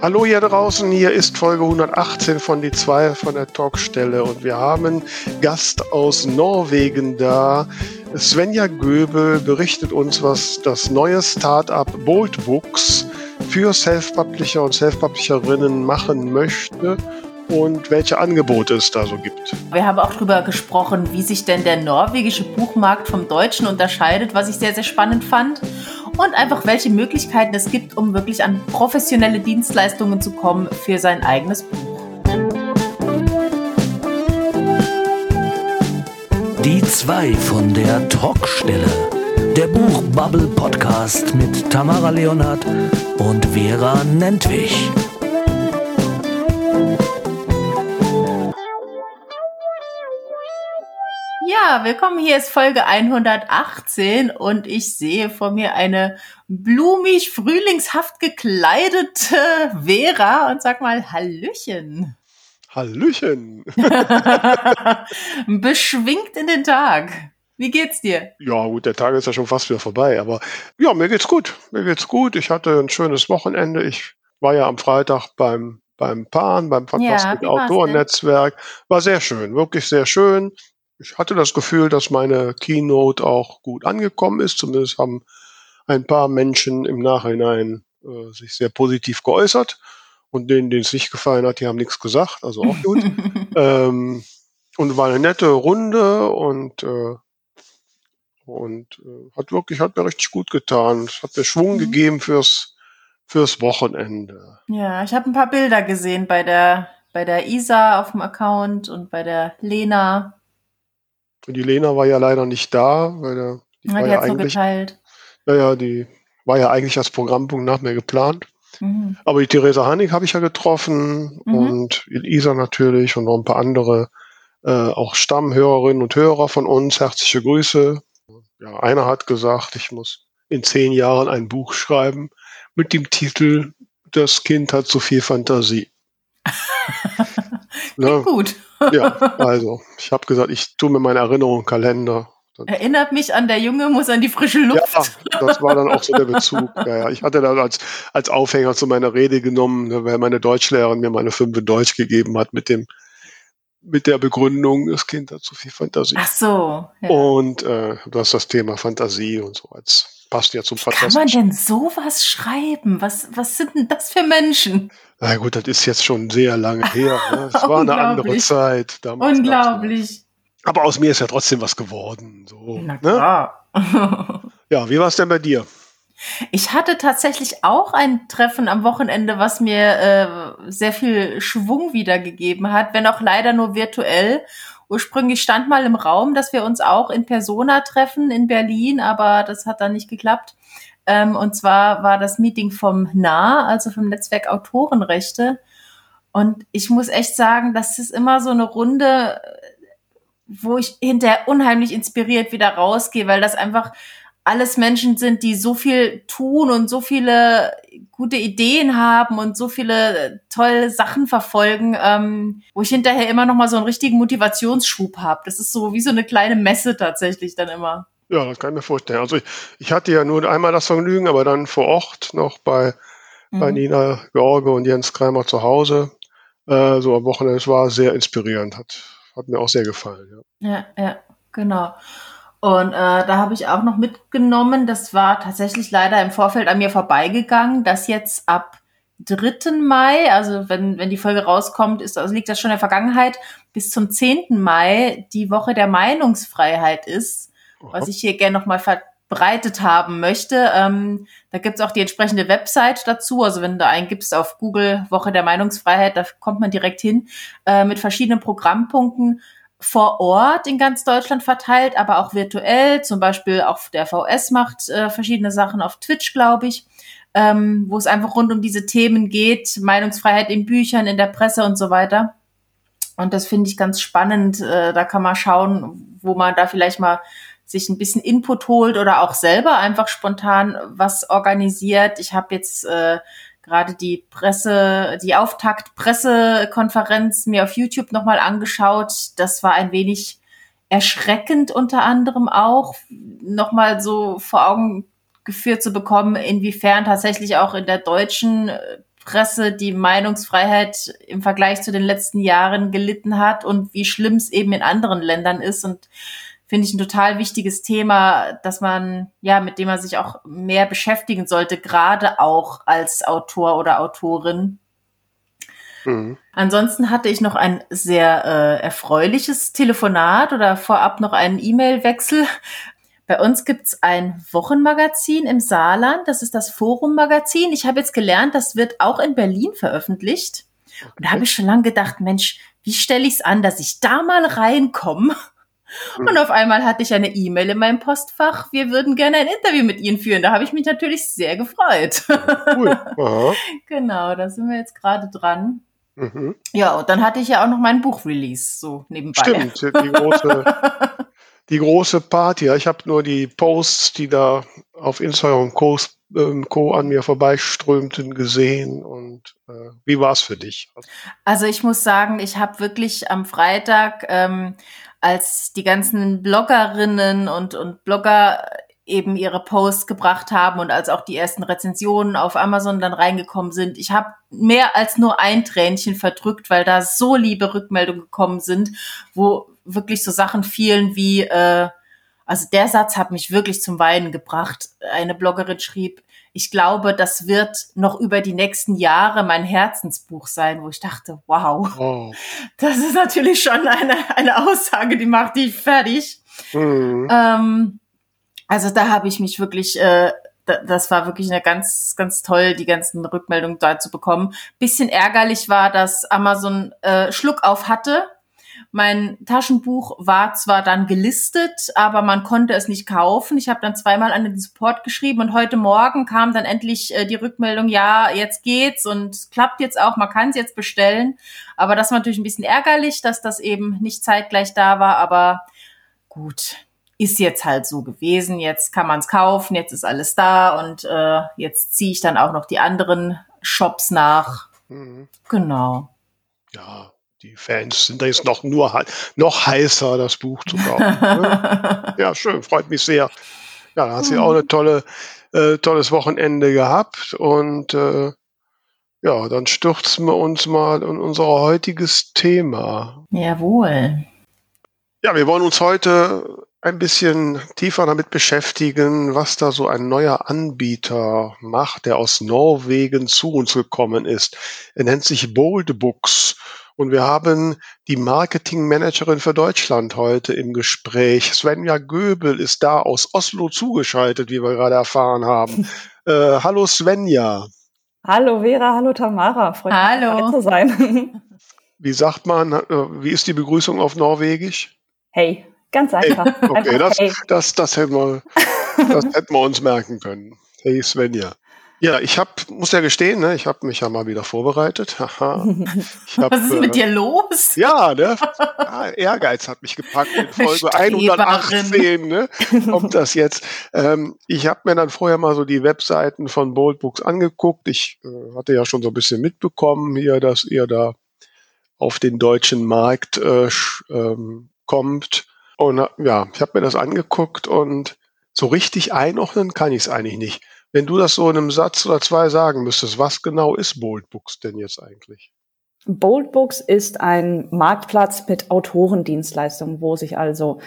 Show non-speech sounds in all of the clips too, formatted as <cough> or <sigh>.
Hallo hier draußen, hier ist Folge 118 von die 2 von der Talkstelle und wir haben Gast aus Norwegen da. Svenja Göbel berichtet uns, was das neue Startup Bold Books für Self-Publisher und Self-Publisherinnen machen möchte und welche Angebote es da so gibt. Wir haben auch darüber gesprochen, wie sich denn der norwegische Buchmarkt vom deutschen unterscheidet, was ich sehr, sehr spannend fand. Und einfach, welche Möglichkeiten es gibt, um wirklich an professionelle Dienstleistungen zu kommen für sein eigenes Buch. Die zwei von der Talkstelle. Der Buchbubble Podcast mit Tamara Leonhardt und Vera Nentwich. Ja, willkommen. Hier ist Folge 118 und ich sehe vor mir eine blumig, frühlingshaft gekleidete Vera und sag mal Hallöchen. Hallöchen. <laughs> Beschwingt in den Tag. Wie geht's dir? Ja, gut, der Tag ist ja schon fast wieder vorbei, aber ja, mir geht's gut. Mir geht's gut. Ich hatte ein schönes Wochenende. Ich war ja am Freitag beim beim PAN, beim Fantastic ja, Autorennetzwerk. War sehr schön, wirklich sehr schön ich hatte das Gefühl, dass meine Keynote auch gut angekommen ist. Zumindest haben ein paar Menschen im Nachhinein äh, sich sehr positiv geäußert. Und denen, denen es nicht gefallen hat, die haben nichts gesagt. Also auch gut. <laughs> ähm, und war eine nette Runde und äh, und äh, hat wirklich hat mir richtig gut getan. Es hat mir Schwung mhm. gegeben fürs fürs Wochenende. Ja, ich habe ein paar Bilder gesehen bei der bei der Isa auf dem Account und bei der Lena. Die Lena war ja leider nicht da, weil der, die, ja, die ja eigentlich, so geteilt. Naja, die war ja eigentlich als Programmpunkt nach mir geplant. Mhm. Aber die Theresa Hannig habe ich ja getroffen mhm. und Isa natürlich und noch ein paar andere, äh, auch Stammhörerinnen und Hörer von uns. Herzliche Grüße. Ja, einer hat gesagt, ich muss in zehn Jahren ein Buch schreiben mit dem Titel Das Kind hat zu viel Fantasie. <laughs> ne? Gut. Ja, also ich habe gesagt, ich tue mir meine Erinnerung Kalender. Erinnert mich an der Junge muss an die frische Luft. Ja, das war dann auch so der Bezug. Ja, ja. Ich hatte da als, als Aufhänger zu meiner Rede genommen, ne, weil meine Deutschlehrerin mir meine fünf in Deutsch gegeben hat mit dem mit der Begründung, das Kind hat zu viel Fantasie. Ach so. Ja. Und äh, du hast das Thema Fantasie und so als passt ja zum Fantasie. Kann man denn sowas schreiben? Was, was sind denn das für Menschen? Na gut, das ist jetzt schon sehr lange her. <laughs> Ne? Es war eine andere Zeit. Damals Unglaublich. Aber aus mir ist ja trotzdem was geworden. So, Na ne? klar. Ne? <laughs> ja, wie war es denn bei dir? Ich hatte tatsächlich auch ein Treffen am Wochenende, was mir äh, sehr viel Schwung wiedergegeben hat, wenn auch leider nur virtuell. Ursprünglich stand mal im Raum, dass wir uns auch in Persona treffen in Berlin, aber das hat dann nicht geklappt. Ähm, und zwar war das Meeting vom NAH, also vom Netzwerk Autorenrechte. Und ich muss echt sagen, das ist immer so eine Runde, wo ich hinterher unheimlich inspiriert wieder rausgehe, weil das einfach alles Menschen sind, die so viel tun und so viele gute Ideen haben und so viele tolle Sachen verfolgen, ähm, wo ich hinterher immer noch mal so einen richtigen Motivationsschub habe. Das ist so wie so eine kleine Messe tatsächlich dann immer. Ja, das kann ich mir vorstellen. Also ich, ich hatte ja nur einmal das Vergnügen, aber dann vor Ort noch bei, mhm. bei Nina George und Jens Kreimer zu Hause. Äh, so am Wochenende. Es war sehr inspirierend. Hat, hat mir auch sehr gefallen. Ja, ja, ja genau. Und äh, da habe ich auch noch mitgenommen, das war tatsächlich leider im Vorfeld an mir vorbeigegangen, dass jetzt ab 3. Mai, also wenn, wenn die Folge rauskommt, ist, also liegt das schon in der Vergangenheit, bis zum 10. Mai die Woche der Meinungsfreiheit ist was ich hier gerne nochmal verbreitet haben möchte. Ähm, da gibt's auch die entsprechende Website dazu. Also wenn du eingibst auf Google Woche der Meinungsfreiheit, da kommt man direkt hin äh, mit verschiedenen Programmpunkten vor Ort in ganz Deutschland verteilt, aber auch virtuell. Zum Beispiel auch der VS macht äh, verschiedene Sachen auf Twitch, glaube ich, ähm, wo es einfach rund um diese Themen geht. Meinungsfreiheit in Büchern, in der Presse und so weiter. Und das finde ich ganz spannend. Äh, da kann man schauen, wo man da vielleicht mal sich ein bisschen Input holt oder auch selber einfach spontan was organisiert. Ich habe jetzt äh, gerade die Presse, die Auftakt-Pressekonferenz mir auf YouTube nochmal angeschaut. Das war ein wenig erschreckend unter anderem auch, nochmal so vor Augen geführt zu bekommen, inwiefern tatsächlich auch in der deutschen äh, Presse, die Meinungsfreiheit im Vergleich zu den letzten Jahren gelitten hat und wie schlimm es eben in anderen Ländern ist und finde ich ein total wichtiges Thema, dass man, ja, mit dem man sich auch mehr beschäftigen sollte, gerade auch als Autor oder Autorin. Mhm. Ansonsten hatte ich noch ein sehr äh, erfreuliches Telefonat oder vorab noch einen E-Mail-Wechsel. Bei uns gibt's ein Wochenmagazin im Saarland, das ist das Forum-Magazin. Ich habe jetzt gelernt, das wird auch in Berlin veröffentlicht. Und da habe ich schon lange gedacht, Mensch, wie stelle ich es an, dass ich da mal reinkomme? <laughs> Und auf einmal hatte ich eine E-Mail in meinem Postfach. Wir würden gerne ein Interview mit Ihnen führen. Da habe ich mich natürlich sehr gefreut. <laughs> Cool. Aha. genau, da sind wir jetzt gerade dran. Mhm. Ja, und dann hatte ich ja auch noch mein Buch-Release so nebenbei. Stimmt, die große, <laughs> die große Party. Ich habe nur die Posts, die da auf Instagram Co. Ähm, Co. an mir vorbeiströmten, gesehen. Und äh, wie war es für dich? Also ich muss sagen, ich habe wirklich am Freitag ähm, als die ganzen Bloggerinnen und, und Blogger eben ihre Posts gebracht haben und als auch die ersten Rezensionen auf Amazon dann reingekommen sind. Ich habe mehr als nur ein Tränchen verdrückt, weil da so liebe Rückmeldungen gekommen sind, wo wirklich so Sachen fielen wie, äh, also der Satz hat mich wirklich zum Weinen gebracht. Eine Bloggerin schrieb, ich glaube, das wird noch über die nächsten Jahre mein Herzensbuch sein, wo ich dachte, wow, oh. das ist natürlich schon eine, eine Aussage, die macht die fertig. Mhm. Ähm, also da habe ich mich wirklich, äh, das war wirklich eine ganz, ganz toll, die ganzen Rückmeldungen da zu bekommen. Bisschen ärgerlich war, dass Amazon äh, Schluck auf hatte mein Taschenbuch war zwar dann gelistet, aber man konnte es nicht kaufen. Ich habe dann zweimal an den Support geschrieben und heute Morgen kam dann endlich äh, die Rückmeldung, ja, jetzt geht's und klappt jetzt auch, man kann es jetzt bestellen. Aber das war natürlich ein bisschen ärgerlich, dass das eben nicht zeitgleich da war, aber gut, ist jetzt halt so gewesen. Jetzt kann man es kaufen, jetzt ist alles da und äh, jetzt ziehe ich dann auch noch die anderen Shops nach. Mhm. Genau. Ja, die Fans sind da jetzt noch nur noch heißer, das Buch zu kaufen. <laughs> Ja, schön, freut mich sehr. Ja, da hat sie auch eine tolle, äh, tolles Wochenende gehabt und äh, ja, dann stürzen wir uns mal in unser heutiges Thema. Jawohl. Ja, wir wollen uns heute ein bisschen tiefer damit beschäftigen, was da so ein neuer Anbieter macht, der aus Norwegen zu uns gekommen ist. Er nennt sich Bold Books und wir haben die Marketingmanagerin für Deutschland heute im Gespräch. Svenja Göbel ist da aus Oslo zugeschaltet, wie wir gerade erfahren haben. <laughs> äh, hallo Svenja. Hallo Vera, hallo Tamara. Freut mich, hallo. zu sein. <laughs> wie sagt man, äh, wie ist die Begrüßung auf Norwegisch? Hey, ganz einfach. Hey. Okay, einfach das, hey. das, das, hätten wir, das <laughs> hätten wir uns merken können. Hey Svenja. Ja, ich habe, muss ja gestehen, ne, ich habe mich ja mal wieder vorbereitet. Haha. Hab, <laughs> Was ist mit äh, dir los? Ja, ne, ja, Ehrgeiz hat mich gepackt. In Folge 118 ne, kommt <laughs> das jetzt. Ähm, ich habe mir dann vorher mal so die Webseiten von Bold Books angeguckt. Ich äh, hatte ja schon so ein bisschen mitbekommen hier, dass ihr da auf den deutschen Markt äh, ähm, kommt. Und ja, ich habe mir das angeguckt und so richtig einordnen kann ich es eigentlich nicht. Wenn du das so in einem Satz oder zwei sagen müsstest, was genau ist Bold Books denn jetzt eigentlich? Bold Books ist ein Marktplatz mit Autorendienstleistungen, wo sich also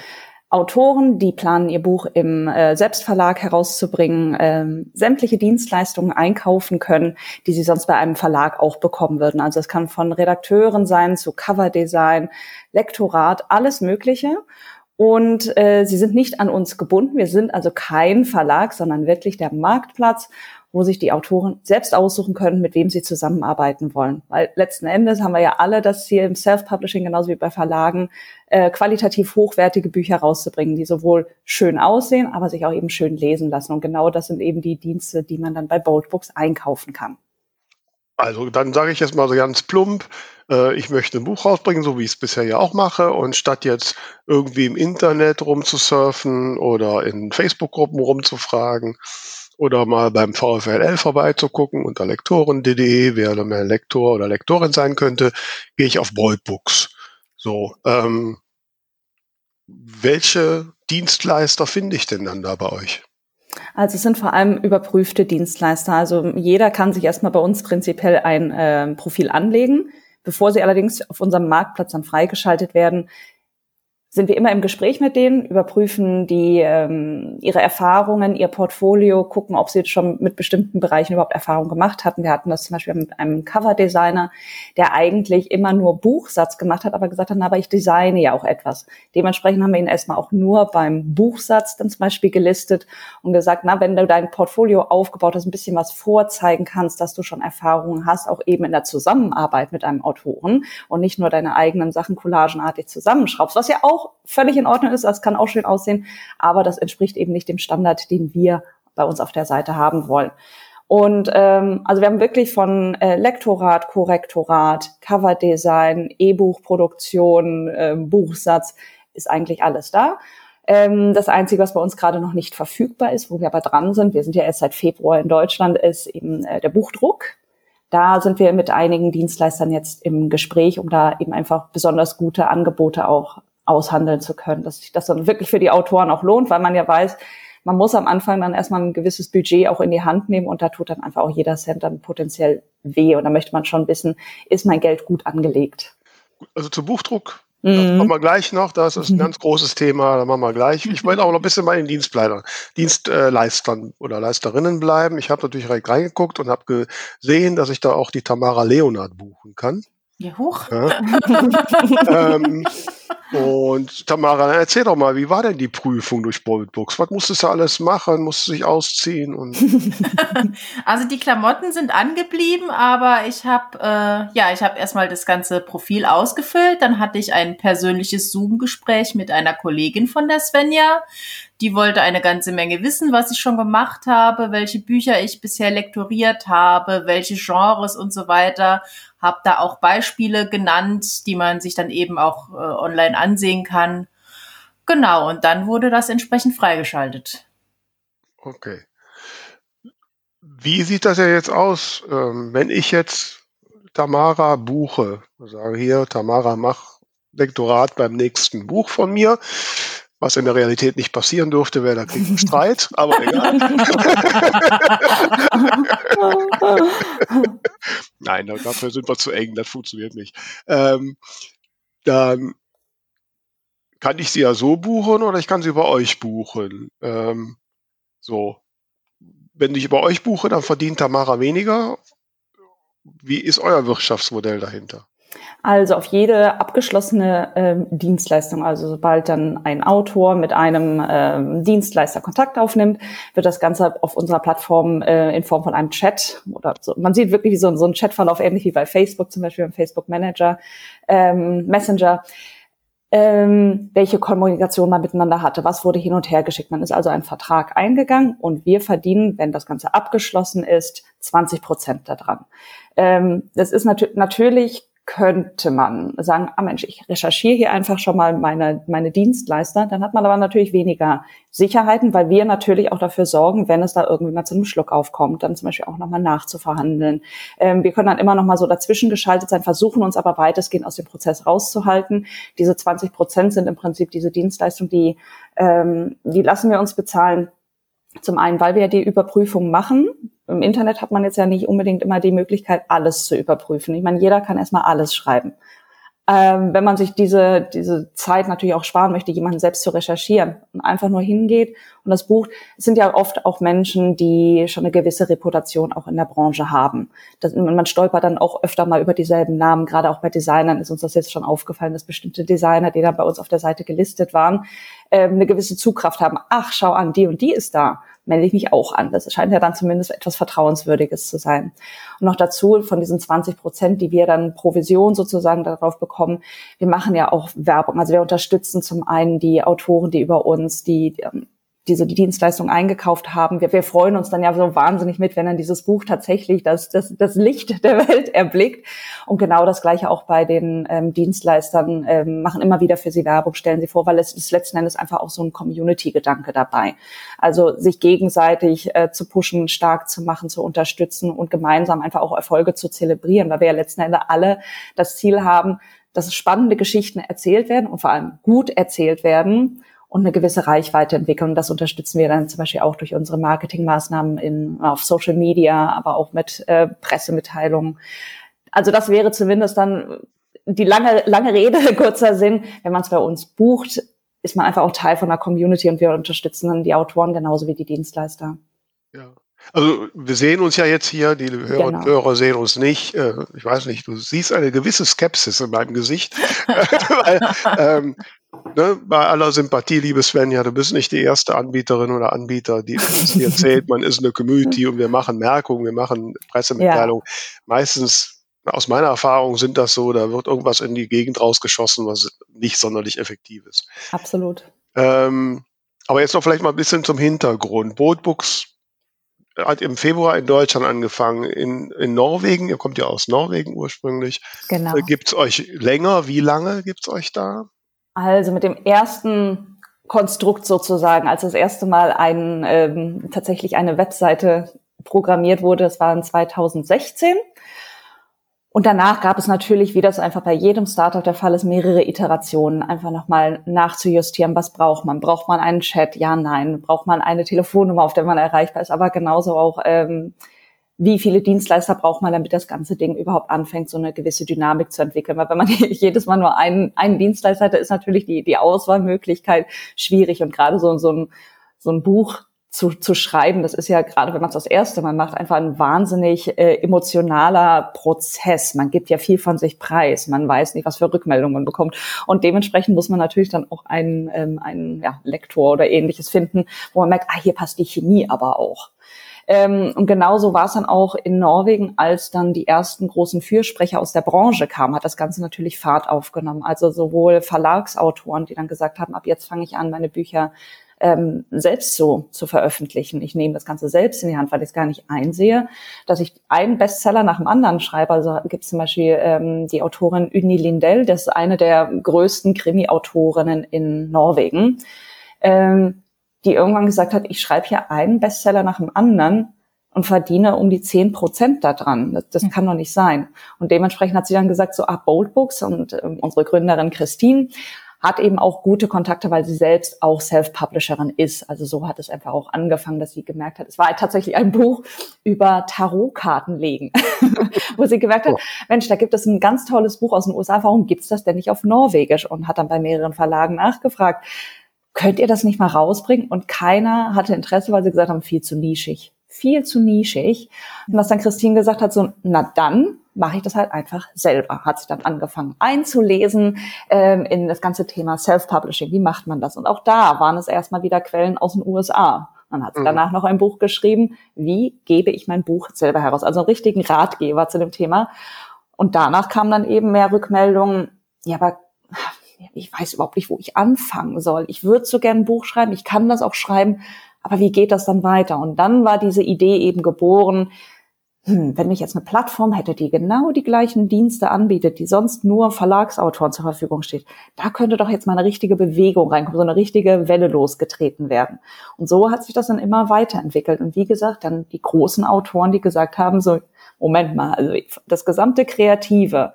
Autoren, die planen, ihr Buch im äh, Selbstverlag herauszubringen, ähm, sämtliche Dienstleistungen einkaufen können, die sie sonst bei einem Verlag auch bekommen würden. Also es kann von Redakteuren sein zu Coverdesign, Lektorat, alles Mögliche. Und äh, sie sind nicht an uns gebunden. Wir sind also kein Verlag, sondern wirklich der Marktplatz, wo sich die Autoren selbst aussuchen können, mit wem sie zusammenarbeiten wollen. Weil letzten Endes haben wir ja alle das Ziel im Self-Publishing, genauso wie bei Verlagen, äh, qualitativ hochwertige Bücher rauszubringen, die sowohl schön aussehen, aber sich auch eben schön lesen lassen. Und genau das sind eben die Dienste, die man dann bei Bold Books einkaufen kann. Also dann sage ich jetzt mal so ganz plump, äh, ich möchte ein Buch rausbringen, so wie ich es bisher ja auch mache. Und statt jetzt irgendwie im Internet rumzusurfen oder in Facebook-Gruppen rumzufragen oder mal beim VfLL vorbeizugucken unter lektoren.de, wer mehr Lektor oder Lektorin sein könnte, gehe ich auf Bold Books. So, ähm, welche Dienstleister finde ich denn dann da bei euch? Also es sind vor allem überprüfte Dienstleister. Also jeder kann sich erstmal bei uns prinzipiell ein äh, Profil anlegen. Bevor sie allerdings auf unserem Marktplatz dann freigeschaltet werden, sind wir immer im Gespräch mit denen, überprüfen die ähm, ihre Erfahrungen, ihr Portfolio, gucken, ob sie schon mit bestimmten Bereichen überhaupt Erfahrung gemacht hatten. Wir hatten das zum Beispiel mit einem Coverdesigner, der eigentlich immer nur Buchsatz gemacht hat, aber gesagt hat, na, aber ich designe ja auch etwas. Dementsprechend haben wir ihn erstmal auch nur beim Buchsatz dann zum Beispiel gelistet und gesagt, na, wenn du dein Portfolio aufgebaut hast, ein bisschen was vorzeigen kannst, dass du schon Erfahrungen hast, auch eben in der Zusammenarbeit mit einem Autoren und nicht nur deine eigenen Sachen collagenartig zusammenschraubst, was ja auch auch völlig in Ordnung ist, das kann auch schön aussehen, aber das entspricht eben nicht dem Standard, den wir bei uns auf der Seite haben wollen. Und ähm, also wir haben wirklich von äh, Lektorat, Korrektorat, Coverdesign, E-Buchproduktion, äh, Buchsatz, ist eigentlich alles da. Ähm, das Einzige, was bei uns gerade noch nicht verfügbar ist, wo wir aber dran sind, wir sind ja erst seit Februar in Deutschland, ist eben äh, der Buchdruck. Da sind wir mit einigen Dienstleistern jetzt im Gespräch, um da eben einfach besonders gute Angebote auch aushandeln zu können, dass sich das dann wirklich für die Autoren auch lohnt, weil man ja weiß, man muss am Anfang dann erstmal ein gewisses Budget auch in die Hand nehmen und da tut dann einfach auch jeder Cent dann potenziell weh und da möchte man schon wissen, ist mein Geld gut angelegt? Also zu Buchdruck das mhm. machen wir gleich noch, das ist ein <laughs> ganz großes Thema, da machen wir gleich. Ich wollte auch noch ein bisschen bei den Dienstleistern, Dienstleistern oder Leisterinnen bleiben. Ich habe natürlich reingeguckt und habe gesehen, dass ich da auch die Tamara Leonard buchen kann. Ja, hoch. Ja. ähm, und Tamara, erzähl doch mal, wie war denn die Prüfung durch Boldbooks? Was musstest du alles machen? Musst du dich ausziehen? Und <laughs> also die Klamotten sind angeblieben, aber ich habe äh, ja, ich habe erstmal das ganze Profil ausgefüllt. Dann hatte ich ein persönliches Zoom-Gespräch mit einer Kollegin von der Svenja. Die wollte eine ganze Menge wissen, was ich schon gemacht habe, welche Bücher ich bisher lektoriert habe, welche Genres und so weiter. Hab da auch Beispiele genannt, die man sich dann eben auch äh, online ansehen kann. Genau, und dann wurde das entsprechend freigeschaltet. Okay. Wie sieht das ja jetzt aus, ähm, wenn ich jetzt Tamara buche? Sage hier, Tamara, mach Lektorat beim nächsten Buch von mir was in der Realität nicht passieren durfte, wäre der Krieg ein Streit, <laughs> aber egal. <laughs> Nein, dafür sind wir zu eng, das funktioniert nicht. Ähm, dann kann ich sie ja so buchen oder ich kann sie bei euch buchen. Ähm, so. Wenn ich bei euch buche, dann verdient Tamara weniger. Wie ist euer Wirtschaftsmodell dahinter? Also auf jede abgeschlossene ähm, Dienstleistung, also sobald dann ein Autor mit einem ähm, Dienstleister Kontakt aufnimmt, wird das Ganze auf unserer Plattform äh, in Form von einem Chat oder so. Man sieht wirklich so, so ein Chatverlauf, ähnlich wie bei Facebook zum Beispiel im Facebook Manager, ähm, Messenger, ähm, welche Kommunikation man miteinander hatte, was wurde hin und her geschickt. Man ist also einen Vertrag eingegangen und wir verdienen, wenn das Ganze abgeschlossen ist, 20 Prozent daran. Ähm, das ist nat natürlich könnte man sagen, ah Mensch, ich recherchiere hier einfach schon mal meine, meine Dienstleister. Dann hat man aber natürlich weniger Sicherheiten, weil wir natürlich auch dafür sorgen, wenn es da irgendwie mal zu einem Schluck aufkommt, dann zum Beispiel auch nochmal nachzuverhandeln. Ähm, wir können dann immer nochmal so dazwischen geschaltet sein, versuchen uns aber weitestgehend aus dem Prozess rauszuhalten. Diese 20 Prozent sind im Prinzip diese Dienstleistung, die, ähm, die lassen wir uns bezahlen. Zum einen, weil wir ja die Überprüfung machen, im Internet hat man jetzt ja nicht unbedingt immer die Möglichkeit, alles zu überprüfen. Ich meine, jeder kann erstmal alles schreiben. Ähm, wenn man sich diese, diese Zeit natürlich auch sparen möchte, jemanden selbst zu recherchieren und einfach nur hingeht und das Buch, es sind ja oft auch Menschen, die schon eine gewisse Reputation auch in der Branche haben. Das, man stolpert dann auch öfter mal über dieselben Namen, gerade auch bei Designern ist uns das jetzt schon aufgefallen, dass bestimmte Designer, die dann bei uns auf der Seite gelistet waren, ähm, eine gewisse Zugkraft haben. Ach, schau an, die und die ist da melde ich mich auch an. Das scheint ja dann zumindest etwas Vertrauenswürdiges zu sein. Und noch dazu von diesen 20 Prozent, die wir dann Provision sozusagen darauf bekommen, wir machen ja auch Werbung. Also wir unterstützen zum einen die Autoren, die über uns die, ähm, diese die Dienstleistung eingekauft haben. Wir, wir freuen uns dann ja so wahnsinnig mit, wenn dann dieses Buch tatsächlich das, das, das Licht <laughs> der Welt erblickt. Und genau das Gleiche auch bei den ähm, Dienstleistern, ähm, machen immer wieder für sie Werbung, stellen sie vor, weil es ist letzten Endes einfach auch so ein Community-Gedanke dabei. Also sich gegenseitig äh, zu pushen, stark zu machen, zu unterstützen und gemeinsam einfach auch Erfolge zu zelebrieren, weil wir ja letzten Endes alle das Ziel haben, dass spannende Geschichten erzählt werden und vor allem gut erzählt werden und eine gewisse Reichweite entwickeln. Und das unterstützen wir dann zum Beispiel auch durch unsere Marketingmaßnahmen in, auf Social Media, aber auch mit äh, Pressemitteilungen. Also das wäre zumindest dann die lange, lange Rede, <laughs> kurzer Sinn. Wenn man es bei uns bucht, ist man einfach auch Teil von der Community und wir unterstützen dann die Autoren genauso wie die Dienstleister. Ja. Also wir sehen uns ja jetzt hier, die Hörer genau. und Hörer sehen uns nicht. Äh, ich weiß nicht, du siehst eine gewisse Skepsis in meinem Gesicht. <laughs> <laughs> Weil, ähm, ne, bei aller Sympathie, liebe Svenja, du bist nicht die erste Anbieterin oder Anbieter, die <laughs> uns hier erzählt, man ist eine Community und wir machen Merkungen, wir machen Pressemitteilungen. Ja. Meistens, aus meiner Erfahrung, sind das so, da wird irgendwas in die Gegend rausgeschossen, was nicht sonderlich effektiv ist. Absolut. Ähm, aber jetzt noch vielleicht mal ein bisschen zum Hintergrund. Boatbooks hat im Februar in Deutschland angefangen, in, in Norwegen, ihr kommt ja aus Norwegen ursprünglich. Genau. Äh, gibt es euch länger? Wie lange gibt es euch da? Also mit dem ersten Konstrukt sozusagen, als das erste Mal ein, ähm, tatsächlich eine Webseite programmiert wurde, das war in 2016. Und danach gab es natürlich, wie das einfach bei jedem Startup der Fall ist, mehrere Iterationen, einfach nochmal nachzujustieren, was braucht man? Braucht man einen Chat? Ja, nein. Braucht man eine Telefonnummer, auf der man erreichbar ist? Aber genauso auch, ähm, wie viele Dienstleister braucht man, damit das ganze Ding überhaupt anfängt, so eine gewisse Dynamik zu entwickeln. Weil wenn man <laughs> jedes Mal nur einen, einen Dienstleister hat, ist natürlich die, die Auswahlmöglichkeit schwierig. Und gerade so, so, ein, so ein Buch zu, zu schreiben, das ist ja gerade, wenn man es das erste Mal macht, einfach ein wahnsinnig äh, emotionaler Prozess. Man gibt ja viel von sich preis, man weiß nicht, was für Rückmeldungen man bekommt. Und dementsprechend muss man natürlich dann auch einen, ähm, einen ja, Lektor oder ähnliches finden, wo man merkt, ah, hier passt die Chemie aber auch. Ähm, und genauso war es dann auch in Norwegen, als dann die ersten großen Fürsprecher aus der Branche kamen, hat das Ganze natürlich Fahrt aufgenommen. Also sowohl Verlagsautoren, die dann gesagt haben, ab jetzt fange ich an, meine Bücher ähm, selbst so zu veröffentlichen. Ich nehme das Ganze selbst in die Hand, weil ich es gar nicht einsehe, dass ich einen Bestseller nach dem anderen schreibe. Also gibt es zum Beispiel ähm, die Autorin Uni Lindell, das ist eine der größten Krimi-Autorinnen in Norwegen. Ähm, die irgendwann gesagt hat, ich schreibe hier einen Bestseller nach dem anderen und verdiene um die zehn Prozent daran. Das, das hm. kann doch nicht sein. Und dementsprechend hat sie dann gesagt, so, ah, Bold Books und äh, unsere Gründerin Christine hat eben auch gute Kontakte, weil sie selbst auch Self-Publisherin ist. Also so hat es einfach auch angefangen, dass sie gemerkt hat, es war tatsächlich ein Buch über Tarotkarten legen, <laughs> wo sie gemerkt hat, oh. Mensch, da gibt es ein ganz tolles Buch aus den USA, warum gibt's das denn nicht auf Norwegisch? Und hat dann bei mehreren Verlagen nachgefragt könnt ihr das nicht mal rausbringen? Und keiner hatte Interesse, weil sie gesagt haben, viel zu nischig. Viel zu nischig. Und was dann Christine gesagt hat, so, na dann mache ich das halt einfach selber. Hat sich dann angefangen einzulesen ähm, in das ganze Thema Self-Publishing. Wie macht man das? Und auch da waren es erstmal wieder Quellen aus den USA. Dann hat sie mhm. danach noch ein Buch geschrieben, wie gebe ich mein Buch selber heraus? Also einen richtigen Ratgeber zu dem Thema. Und danach kamen dann eben mehr Rückmeldungen, ja, aber ich weiß überhaupt nicht, wo ich anfangen soll. Ich würde so gern ein Buch schreiben, ich kann das auch schreiben, aber wie geht das dann weiter? Und dann war diese Idee eben geboren, hm, wenn ich jetzt eine Plattform hätte, die genau die gleichen Dienste anbietet, die sonst nur Verlagsautoren zur Verfügung steht, da könnte doch jetzt mal eine richtige Bewegung reinkommen, so eine richtige Welle losgetreten werden. Und so hat sich das dann immer weiterentwickelt. Und wie gesagt, dann die großen Autoren, die gesagt haben, so, Moment mal, also das gesamte Kreative,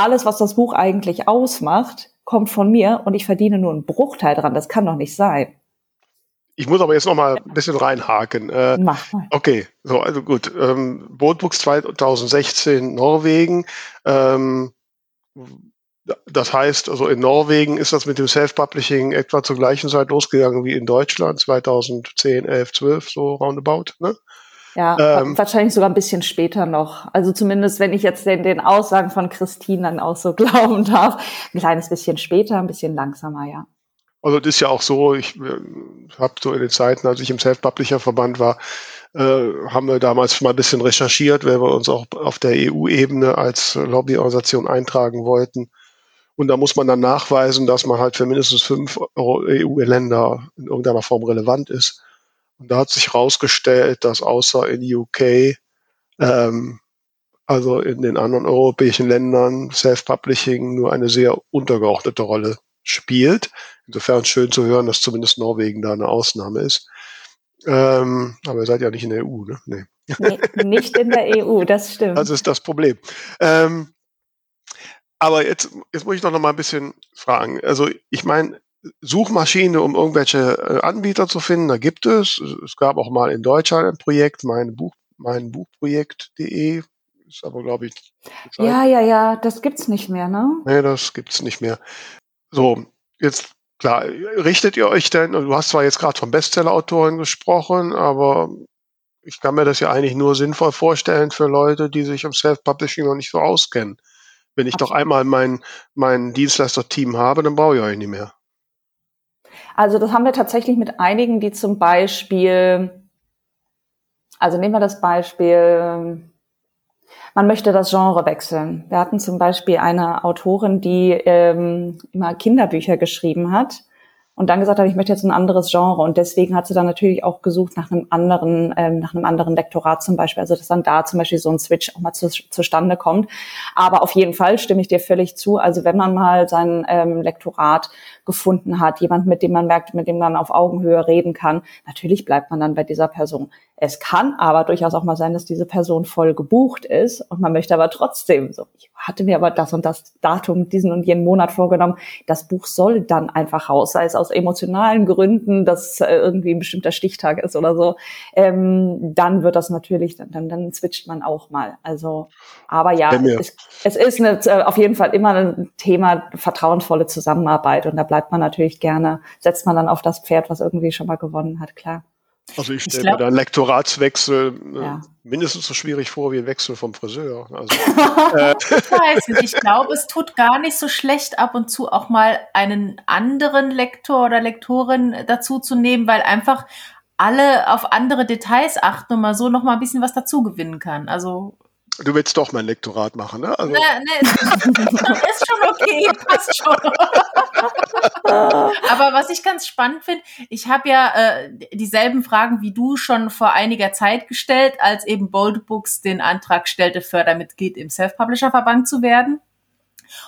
alles, was das Buch eigentlich ausmacht, kommt von mir und ich verdiene nur einen Bruchteil dran. Das kann doch nicht sein. Ich muss aber jetzt noch mal ein bisschen reinhaken. Äh, Mach mal. Okay, so, also gut. Ähm, Boatbooks 2016 Norwegen. Ähm, das heißt, also in Norwegen ist das mit dem Self-Publishing etwa zur gleichen Zeit losgegangen wie in Deutschland, 2010, 11, 12, so roundabout. Ne? Ja, ähm, wahrscheinlich sogar ein bisschen später noch. Also zumindest, wenn ich jetzt den, den Aussagen von Christine dann auch so <laughs> glauben darf, ein kleines bisschen später, ein bisschen langsamer, ja. Also das ist ja auch so, ich äh, habe so in den Zeiten, als ich im Self-Publisher-Verband war, äh, haben wir damals mal ein bisschen recherchiert, weil wir uns auch auf der EU-Ebene als Lobbyorganisation eintragen wollten. Und da muss man dann nachweisen, dass man halt für mindestens fünf EU-Länder in irgendeiner Form relevant ist. Und da hat sich herausgestellt, dass außer in UK, ähm, also in den anderen europäischen Ländern, Self-Publishing nur eine sehr untergeordnete Rolle spielt. Insofern schön zu hören, dass zumindest Norwegen da eine Ausnahme ist. Ähm, aber ihr seid ja nicht in der EU, ne? Nee. nee nicht in der EU, das stimmt. Das ist das Problem. Ähm, aber jetzt, jetzt muss ich doch noch mal ein bisschen fragen. Also ich meine, Suchmaschine, um irgendwelche äh, Anbieter zu finden. Da gibt es. Es gab auch mal in Deutschland ein Projekt, mein Buch, mein Buchprojekt.de. Ist aber, glaube ich. Ja, ja, ja, das gibt's nicht mehr, ne? Nee, das gibt's nicht mehr. So, jetzt, klar, richtet ihr euch denn, du hast zwar jetzt gerade von Bestseller-Autoren gesprochen, aber ich kann mir das ja eigentlich nur sinnvoll vorstellen für Leute, die sich im Self-Publishing noch nicht so auskennen. Wenn ich Absolut. doch einmal mein, mein Dienstleister-Team habe, dann brauche ich euch nicht mehr. Also das haben wir tatsächlich mit einigen, die zum Beispiel, also nehmen wir das Beispiel, man möchte das Genre wechseln. Wir hatten zum Beispiel eine Autorin, die ähm, immer Kinderbücher geschrieben hat und dann gesagt hat, ich möchte jetzt ein anderes Genre und deswegen hat sie dann natürlich auch gesucht nach einem anderen, ähm, nach einem anderen Lektorat zum Beispiel, also dass dann da zum Beispiel so ein Switch auch mal zu, zustande kommt. Aber auf jeden Fall stimme ich dir völlig zu. Also wenn man mal sein ähm, Lektorat gefunden hat, jemand, mit dem man merkt, mit dem man auf Augenhöhe reden kann, natürlich bleibt man dann bei dieser Person. Es kann aber durchaus auch mal sein, dass diese Person voll gebucht ist und man möchte aber trotzdem so, ich hatte mir aber das und das Datum diesen und jenen Monat vorgenommen. Das Buch soll dann einfach raus, sei es aus emotionalen Gründen, dass äh, irgendwie ein bestimmter Stichtag ist oder so. Ähm, dann wird das natürlich, dann, dann switcht man auch mal. Also, aber ja, es, es, ist eine, äh, auf jeden Fall immer ein Thema vertrauensvolle Zusammenarbeit und da bleibt man natürlich gerne, setzt man dann auf das Pferd, was irgendwie schon mal gewonnen hat, klar. Also ich stelle mir da einen Lektoratswechsel äh, ja. mindestens so schwierig vor wie ein Wechsel vom Friseur. Also, äh. <laughs> Ich weiß nicht, ich glaube, es tut gar nicht so schlecht, ab und zu auch mal einen anderen Lektor oder Lektorin dazu zu nehmen, weil einfach alle auf andere Details achten und man so noch mal ein bisschen was dazu gewinnen kann. Also Du willst doch mein Lektorat machen, ne? Also. Ne, ne, <laughs> ist schon okay, passt schon. <laughs> Aber was ich ganz spannend finde, ich habe ja äh, dieselben Fragen wie du schon vor einiger Zeit gestellt, als eben Bold Books den Antrag stellte, Fördermitglied im Self-Publisher-Verband zu werden.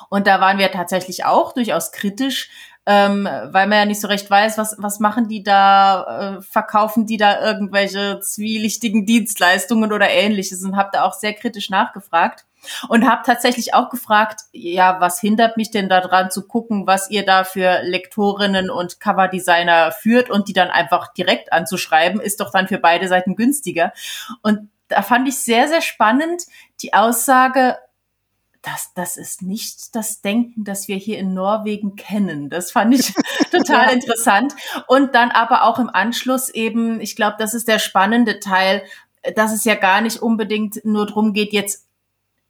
Und da waren wir tatsächlich auch durchaus kritisch, ähm, weil man ja nicht so recht weiß, was, was machen die da, äh, verkaufen die da irgendwelche zwielichtigen Dienstleistungen oder ähnliches und habe da auch sehr kritisch nachgefragt und habe tatsächlich auch gefragt, ja, was hindert mich denn daran zu gucken, was ihr da für Lektorinnen und Coverdesigner führt und die dann einfach direkt anzuschreiben, ist doch dann für beide Seiten günstiger. Und da fand ich sehr, sehr spannend die Aussage, das, das ist nicht das Denken, das wir hier in Norwegen kennen. Das fand ich <laughs> total ja. interessant. Und dann aber auch im Anschluss eben, ich glaube, das ist der spannende Teil, dass es ja gar nicht unbedingt nur drum geht, jetzt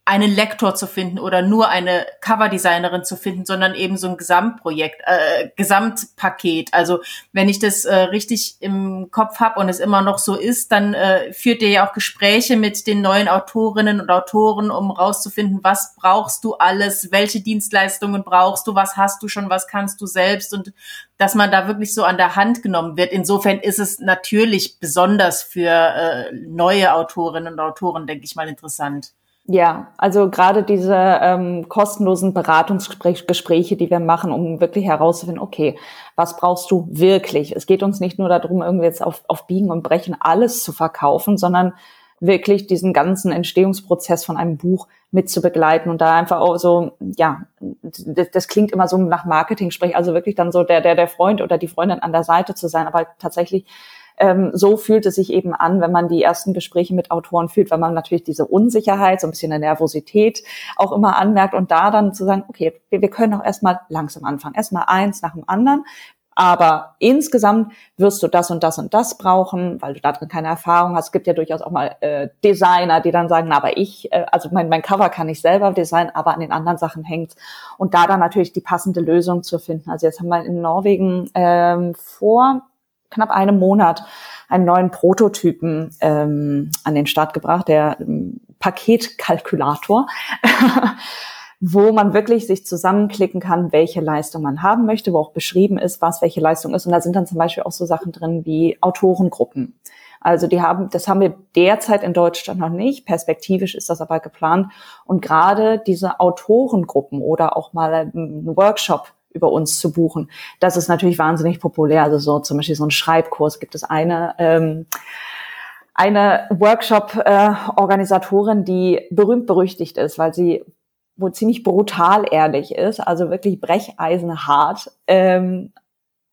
einen Lektor zu finden oder nur eine Coverdesignerin zu finden, sondern eben so ein Gesamtprojekt, äh, Gesamtpaket. Also wenn ich das äh, richtig im Kopf habe und es immer noch so ist, dann äh, führt ihr ja auch Gespräche mit den neuen Autorinnen und Autoren, um rauszufinden, was brauchst du alles, welche Dienstleistungen brauchst du, was hast du schon, was kannst du selbst und dass man da wirklich so an der Hand genommen wird. Insofern ist es natürlich besonders für äh, neue Autorinnen und Autoren, denke ich mal, interessant. Ja, also gerade diese ähm, kostenlosen Beratungsgespräche, die wir machen, um wirklich herauszufinden, okay, was brauchst du wirklich? Es geht uns nicht nur darum, irgendwie jetzt auf, auf Biegen und Brechen alles zu verkaufen, sondern wirklich diesen ganzen Entstehungsprozess von einem Buch mit zu begleiten und da einfach auch so, ja, das, das klingt immer so nach Marketing-Sprech, also wirklich dann so der, der, der Freund oder die Freundin an der Seite zu sein, aber tatsächlich ähm, so fühlt es sich eben an, wenn man die ersten Gespräche mit Autoren führt, weil man natürlich diese Unsicherheit, so ein bisschen eine Nervosität auch immer anmerkt und da dann zu sagen, okay, wir, wir können auch erstmal langsam anfangen, erstmal eins nach dem anderen, aber insgesamt wirst du das und das und das brauchen, weil du da drin keine Erfahrung hast. Es gibt ja durchaus auch mal äh, Designer, die dann sagen, na, aber ich, äh, also mein, mein Cover kann ich selber designen, aber an den anderen Sachen hängt's. Und da dann natürlich die passende Lösung zu finden. Also jetzt haben wir in Norwegen ähm, vor knapp einem Monat einen neuen Prototypen ähm, an den Start gebracht, der ähm, Paketkalkulator, <laughs> wo man wirklich sich zusammenklicken kann, welche Leistung man haben möchte, wo auch beschrieben ist, was welche Leistung ist. Und da sind dann zum Beispiel auch so Sachen drin wie Autorengruppen. Also die haben, das haben wir derzeit in Deutschland noch nicht. Perspektivisch ist das aber geplant. Und gerade diese Autorengruppen oder auch mal ein Workshop über uns zu buchen. Das ist natürlich wahnsinnig populär. Also so zum Beispiel so ein Schreibkurs gibt es eine. Ähm, eine Workshop-Organisatorin, die berühmt berüchtigt ist, weil sie wo ziemlich brutal ehrlich ist, also wirklich brecheisenhart, ähm,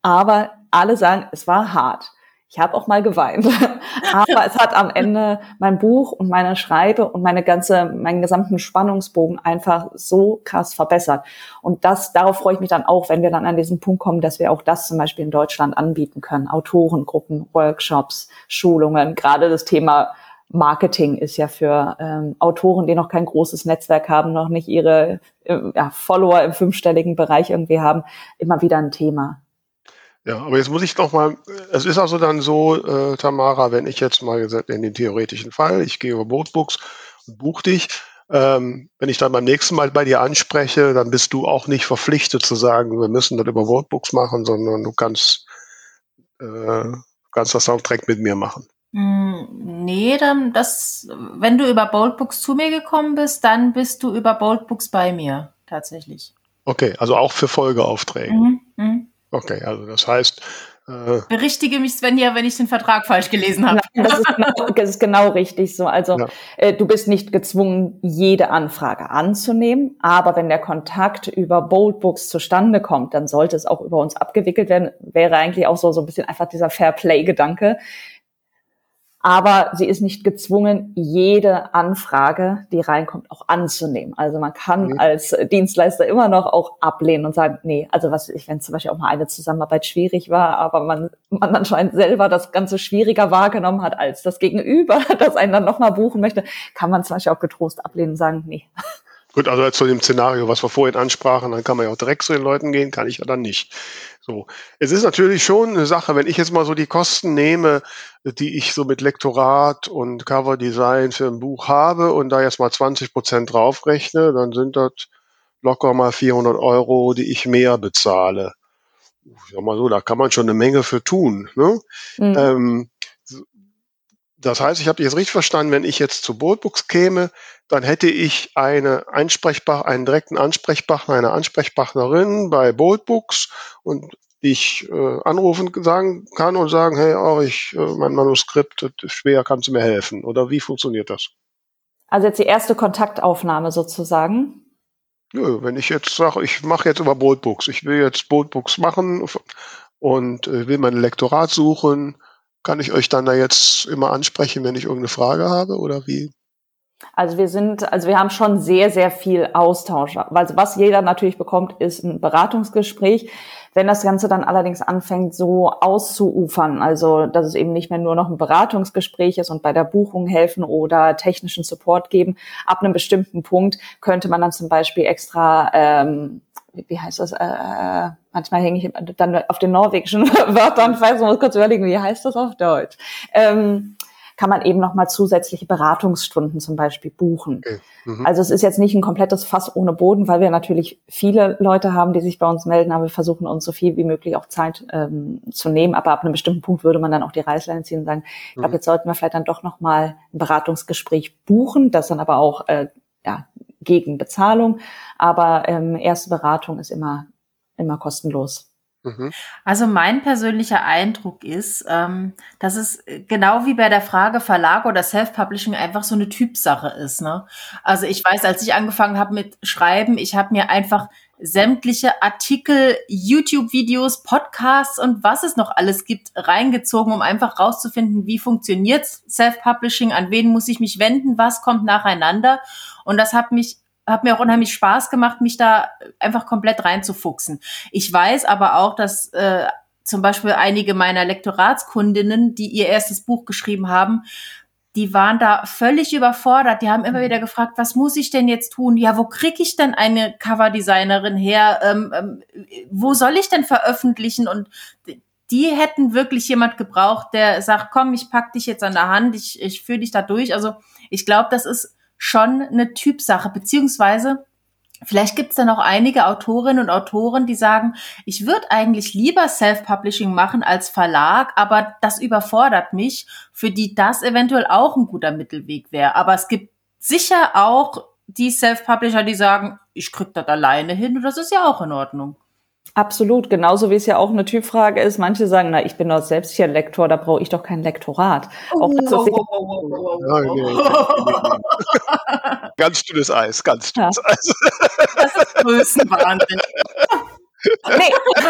Aber alle sagen, es war hart. Ich habe auch mal geweint. <laughs> Aber es hat am Ende mein Buch und meine Schreibe und meine ganze, meinen gesamten Spannungsbogen einfach so krass verbessert. Und das, darauf freue ich mich dann auch, wenn wir dann an diesen Punkt kommen, dass wir auch das zum Beispiel in Deutschland anbieten können. Autorengruppen, Workshops, Schulungen. Gerade das Thema Marketing ist ja für ähm, Autoren, die noch kein großes Netzwerk haben, noch nicht ihre äh, ja, Follower im fünfstelligen Bereich irgendwie haben, immer wieder ein Thema. Ja, aber jetzt muss ich noch mal, es ist also dann so, äh, Tamara, wenn ich jetzt mal gesagt, in den theoretischen Fall, ich gehe über Boatbooks und buche dich, ähm, wenn ich dann beim nächsten Mal bei dir anspreche, dann bist du auch nicht verpflichtet zu sagen, wir müssen das über Wortbooks machen, sondern du kannst, äh, kannst das Soundtrack mit mir machen. Hm, nee, dann das, wenn du über Boldbooks zu mir gekommen bist, dann bist du über Boldbooks bei mir, tatsächlich. Okay, also auch für Folgeaufträge. Mhm, mh. Okay, also das heißt. Äh, Berichtige mich, Svenja, wenn ich den Vertrag falsch gelesen habe. das, ist genau, das ist genau richtig so. Also ja. äh, du bist nicht gezwungen, jede Anfrage anzunehmen, aber wenn der Kontakt über Boldbooks zustande kommt, dann sollte es auch über uns abgewickelt werden. Wäre eigentlich auch so, so ein bisschen einfach dieser Fair Play-Gedanke aber sie ist nicht gezwungen, jede Anfrage, die reinkommt, auch anzunehmen. Also man kann mhm. als Dienstleister immer noch auch ablehnen und sagen, nee, also was ich, wenn zum Beispiel auch mal eine Zusammenarbeit schwierig war, aber man, man anscheinend selber das Ganze schwieriger wahrgenommen hat als das Gegenüber, <laughs> das einen dann nochmal buchen möchte, kann man zum Beispiel auch getrost ablehnen und sagen, nee. Gut, also zu dem Szenario, was wir vorhin ansprachen, dann kann man ja auch direkt zu den Leuten gehen, kann ich ja dann nicht. So. Es ist natürlich schon eine Sache, wenn ich jetzt mal so die Kosten nehme, die ich so mit Lektorat und Coverdesign für ein Buch habe und da jetzt mal 20 Prozent draufrechne, dann sind das locker mal 400 Euro, die ich mehr bezahle. Ich sag mal so, da kann man schon eine Menge für tun. Ne? Mhm. Ähm, das heißt, ich habe jetzt richtig verstanden, wenn ich jetzt zu Boatbooks käme, dann hätte ich eine Ansprechbar einen direkten Ansprechpartner, eine Ansprechpartnerin bei Boatbooks und ich äh, anrufen sagen kann und sagen, hey, oh, ich, äh, mein Manuskript ist schwer, kannst du mir helfen? Oder wie funktioniert das? Also jetzt die erste Kontaktaufnahme sozusagen. Nö, wenn ich jetzt sage, ich mache jetzt über Boatbooks, ich will jetzt Boatbooks machen und äh, will mein Lektorat suchen, kann ich euch dann da jetzt immer ansprechen, wenn ich irgendeine Frage habe oder wie? Also wir sind, also wir haben schon sehr, sehr viel Austausch. Also was jeder natürlich bekommt, ist ein Beratungsgespräch. Wenn das Ganze dann allerdings anfängt, so auszuufern, also dass es eben nicht mehr nur noch ein Beratungsgespräch ist und bei der Buchung helfen oder technischen Support geben, ab einem bestimmten Punkt könnte man dann zum Beispiel extra ähm, wie heißt das, äh, manchmal hänge ich dann auf den norwegischen <laughs> Wörtern, ich weiß, muss kurz überlegen, wie heißt das auf Deutsch? Ähm, kann man eben nochmal zusätzliche Beratungsstunden zum Beispiel buchen. Okay. Mhm. Also es ist jetzt nicht ein komplettes Fass ohne Boden, weil wir natürlich viele Leute haben, die sich bei uns melden, aber wir versuchen uns so viel wie möglich auch Zeit ähm, zu nehmen. Aber ab einem bestimmten Punkt würde man dann auch die Reißleine ziehen und sagen, ich glaube, mhm. jetzt sollten wir vielleicht dann doch nochmal ein Beratungsgespräch buchen, das dann aber auch äh, ja, gegen Bezahlung. Aber ähm, erste Beratung ist immer, immer kostenlos. Mhm. Also mein persönlicher Eindruck ist, ähm, dass es genau wie bei der Frage Verlag oder Self-Publishing einfach so eine Typsache ist. Ne? Also ich weiß, als ich angefangen habe mit Schreiben, ich habe mir einfach sämtliche Artikel, YouTube-Videos, Podcasts und was es noch alles gibt, reingezogen, um einfach rauszufinden, wie funktioniert Self-Publishing, an wen muss ich mich wenden, was kommt nacheinander. Und das hat mich hat mir auch unheimlich Spaß gemacht, mich da einfach komplett reinzufuchsen. Ich weiß aber auch, dass äh, zum Beispiel einige meiner Lektoratskundinnen, die ihr erstes Buch geschrieben haben, die waren da völlig überfordert. Die haben immer mhm. wieder gefragt, was muss ich denn jetzt tun? Ja, wo kriege ich denn eine Coverdesignerin her? Ähm, ähm, wo soll ich denn veröffentlichen? Und die hätten wirklich jemand gebraucht, der sagt, komm, ich pack dich jetzt an der Hand, ich, ich führe dich da durch. Also ich glaube, das ist schon eine Typsache, beziehungsweise Vielleicht gibt es dann auch einige Autorinnen und Autoren, die sagen, ich würde eigentlich lieber Self-Publishing machen als Verlag, aber das überfordert mich, für die das eventuell auch ein guter Mittelweg wäre. Aber es gibt sicher auch die Self-Publisher, die sagen, ich krieg das alleine hin und das ist ja auch in Ordnung. Absolut, genauso wie es ja auch eine Typfrage ist. Manche sagen, na, ich bin doch selbst hier Lektor, da brauche ich doch kein Lektorat. Auch das ist <laughs> ganz dünnes Eis, ganz dünnes ja. Eis. Das ist Größenwahnsinn. <laughs> nee. <laughs>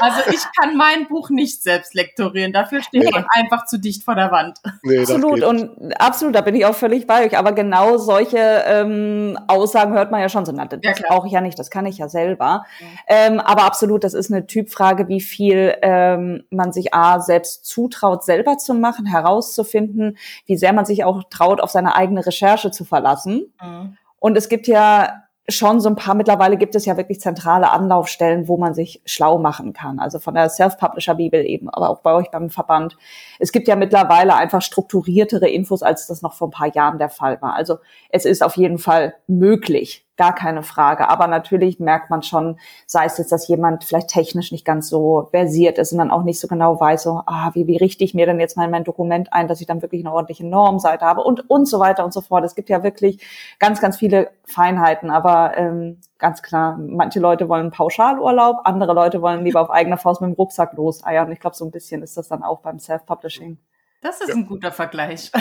also ich kann mein Buch nicht selbst lektorieren. Dafür steht nee. man einfach zu dicht vor der Wand. Nee, absolut und absolut, da bin ich auch völlig bei euch. Aber genau solche ähm, Aussagen hört man ja schon so. Na, das ja, brauche ich ja nicht, das kann ich ja selber. Mhm. Ähm, aber absolut, das ist eine Typfrage, wie viel ähm, man sich a selbst zutraut, selber zu machen, herauszufinden, wie sehr man sich auch traut, auf seine eigene Recherche zu verlassen. Mhm. Und es gibt ja schon so ein paar, mittlerweile gibt es ja wirklich zentrale Anlaufstellen, wo man sich schlau machen kann. Also von der Self-Publisher-Bibel eben, aber auch bei euch beim Verband. Es gibt ja mittlerweile einfach strukturiertere Infos, als das noch vor ein paar Jahren der Fall war. Also es ist auf jeden Fall möglich, gar keine Frage. Aber natürlich merkt man schon, sei es jetzt, dass jemand vielleicht technisch nicht ganz so versiert ist und dann auch nicht so genau weiß, so, ah, wie, wie richte ich mir denn jetzt mal mein Dokument ein, dass ich dann wirklich eine ordentliche Normseite habe und, und so weiter und so fort. Es gibt ja wirklich ganz, ganz viele Feinheiten, aber ähm, ganz klar, manche Leute wollen Pauschalurlaub, andere Leute wollen lieber auf eigene Faust mit dem Rucksack loseiern. Und ich glaube, so ein bisschen ist das dann auch beim Self-Publishing. Das ist ja. ein guter Vergleich.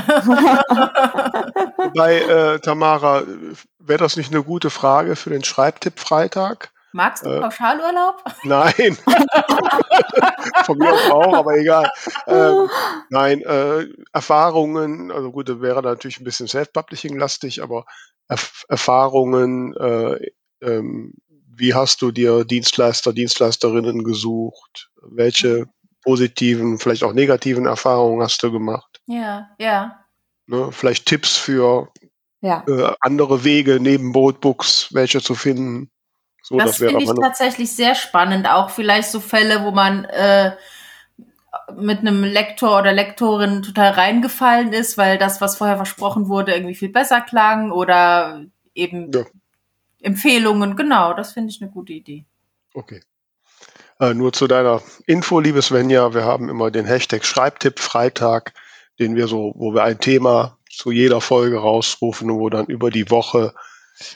Bei äh, Tamara, wäre das nicht eine gute Frage für den Schreibtipp-Freitag? Magst du äh, Pauschalurlaub? Nein. <laughs> Von mir aus auch, aber egal. Ähm, nein, äh, Erfahrungen, also gut, das wäre natürlich ein bisschen Self-Publishing-lastig, aber Erf Erfahrungen, äh, ähm, wie hast du dir Dienstleister, Dienstleisterinnen gesucht? Welche positiven, vielleicht auch negativen Erfahrungen hast du gemacht. Ja, ja. Ne, vielleicht Tipps für ja. äh, andere Wege neben Boatbooks, welche zu finden. So, das, das finde ich tatsächlich sehr spannend. Auch vielleicht so Fälle, wo man äh, mit einem Lektor oder Lektorin total reingefallen ist, weil das, was vorher versprochen wurde, irgendwie viel besser klang oder eben ja. Empfehlungen. Genau, das finde ich eine gute Idee. Okay. Äh, nur zu deiner Info, liebe Svenja, wir haben immer den Hashtag Schreibtipp Freitag, den wir so, wo wir ein Thema zu jeder Folge rausrufen und wo dann über die Woche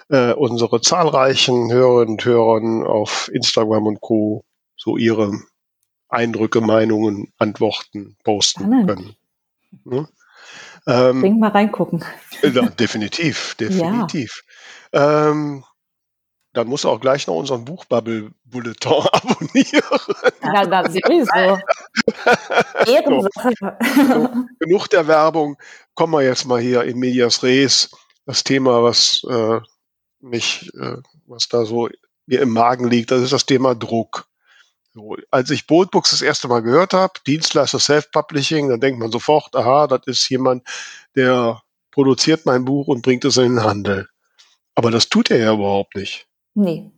äh, unsere zahlreichen Hörerinnen und Hörer auf Instagram und Co. so ihre Eindrücke, Meinungen, Antworten posten Spannend. können. Ne? Ähm, Denk mal reingucken. Ja, definitiv, <laughs> definitiv. Ja. Ähm, dann muss auch gleich noch unseren Buchbubble-Bulletin <laughs> abonnieren. Ja, das sowieso. <laughs> Ehrensache. So, genug der Werbung. Kommen wir jetzt mal hier in Medias Res. Das Thema, was äh, mich, äh, was da so mir im Magen liegt, das ist das Thema Druck. So, als ich Boatbooks das erste Mal gehört habe, Dienstleister Self-Publishing, dann denkt man sofort, aha, das ist jemand, der produziert mein Buch und bringt es in den Handel. Aber das tut er ja überhaupt nicht. Nee.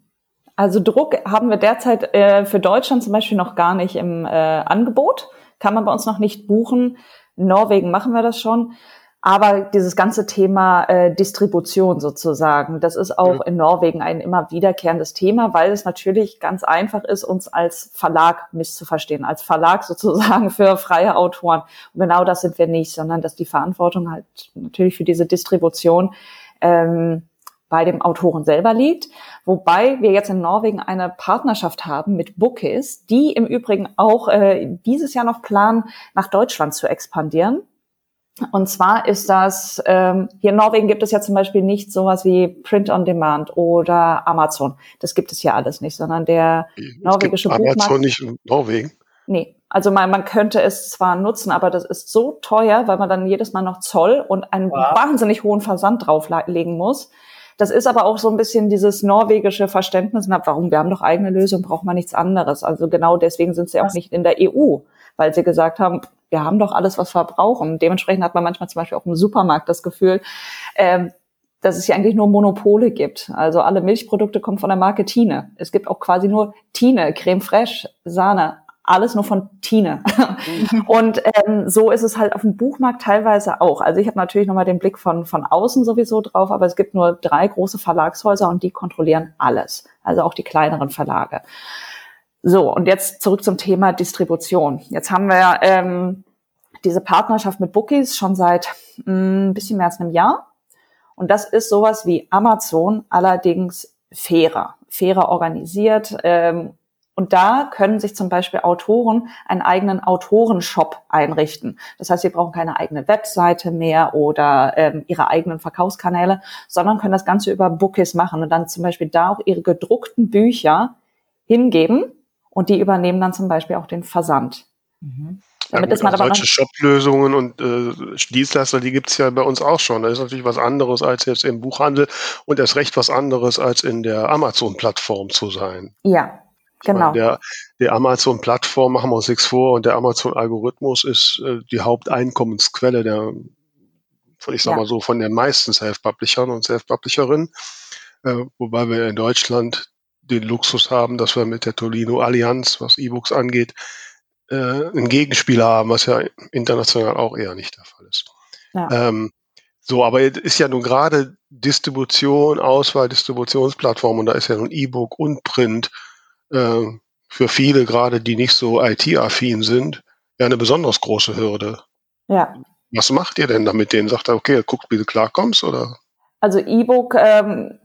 Also Druck haben wir derzeit äh, für Deutschland zum Beispiel noch gar nicht im äh, Angebot. Kann man bei uns noch nicht buchen. In Norwegen machen wir das schon. Aber dieses ganze Thema äh, Distribution sozusagen, das ist auch ja. in Norwegen ein immer wiederkehrendes Thema, weil es natürlich ganz einfach ist, uns als Verlag misszuverstehen, als Verlag <laughs> sozusagen für freie Autoren. Und genau das sind wir nicht, sondern dass die Verantwortung halt natürlich für diese Distribution ähm, bei dem Autoren selber liegt. Wobei wir jetzt in Norwegen eine Partnerschaft haben mit Bookis, die im Übrigen auch äh, dieses Jahr noch planen, nach Deutschland zu expandieren. Und zwar ist das, ähm, hier in Norwegen gibt es ja zum Beispiel nicht sowas wie Print on Demand oder Amazon. Das gibt es hier alles nicht, sondern der es norwegische gibt Buchmarkt. Amazon nicht in Norwegen? Nee, also man, man könnte es zwar nutzen, aber das ist so teuer, weil man dann jedes Mal noch Zoll und einen wow. wahnsinnig hohen Versand drauflegen muss. Das ist aber auch so ein bisschen dieses norwegische Verständnis, na, warum, wir haben doch eigene Lösung, braucht man nichts anderes. Also genau deswegen sind sie auch nicht in der EU, weil sie gesagt haben, wir haben doch alles, was wir brauchen. Dementsprechend hat man manchmal zum Beispiel auch im Supermarkt das Gefühl, ähm, dass es hier eigentlich nur Monopole gibt. Also alle Milchprodukte kommen von der Marke Tine. Es gibt auch quasi nur Tine, Creme Fraiche, Sahne, alles nur von Tine. Mhm. <laughs> und ähm, so ist es halt auf dem Buchmarkt teilweise auch. Also ich habe natürlich nochmal den Blick von, von außen sowieso drauf, aber es gibt nur drei große Verlagshäuser und die kontrollieren alles. Also auch die kleineren Verlage. So, und jetzt zurück zum Thema Distribution. Jetzt haben wir ähm, diese Partnerschaft mit Bookies schon seit ein mm, bisschen mehr als einem Jahr. Und das ist sowas wie Amazon, allerdings fairer, fairer organisiert, ähm, und da können sich zum Beispiel Autoren einen eigenen Autorenshop einrichten. Das heißt, sie brauchen keine eigene Webseite mehr oder ähm, ihre eigenen Verkaufskanäle, sondern können das Ganze über Bookies machen und dann zum Beispiel da auch ihre gedruckten Bücher hingeben und die übernehmen dann zum Beispiel auch den Versand. Mhm. Damit ja, gut, man aber solche Shop-Lösungen und äh, Dienstleister, die gibt es ja bei uns auch schon. Das ist natürlich was anderes als jetzt im Buchhandel und erst recht was anderes als in der Amazon-Plattform zu sein. Ja, genau. Meine, der, der Amazon-Plattform, machen wir uns nichts vor, und der Amazon-Algorithmus ist äh, die Haupteinkommensquelle der, ich sag ja. mal so, von den meisten Self-Publishern und Self-Publisherinnen. Äh, wobei wir in Deutschland den Luxus haben, dass wir mit der Tolino Allianz, was E-Books angeht, äh, einen Gegenspieler haben, was ja international auch eher nicht der Fall ist. Ja. Ähm, so, aber ist ja nun gerade Distribution, Auswahl, Distributionsplattform und da ist ja nun E-Book und Print äh, für viele, gerade die nicht so IT-affin sind, ja eine besonders große Hürde. Ja. Was macht ihr denn damit denen? Sagt er, okay, guckt, wie du klarkommst, oder? Also E-Book ähm,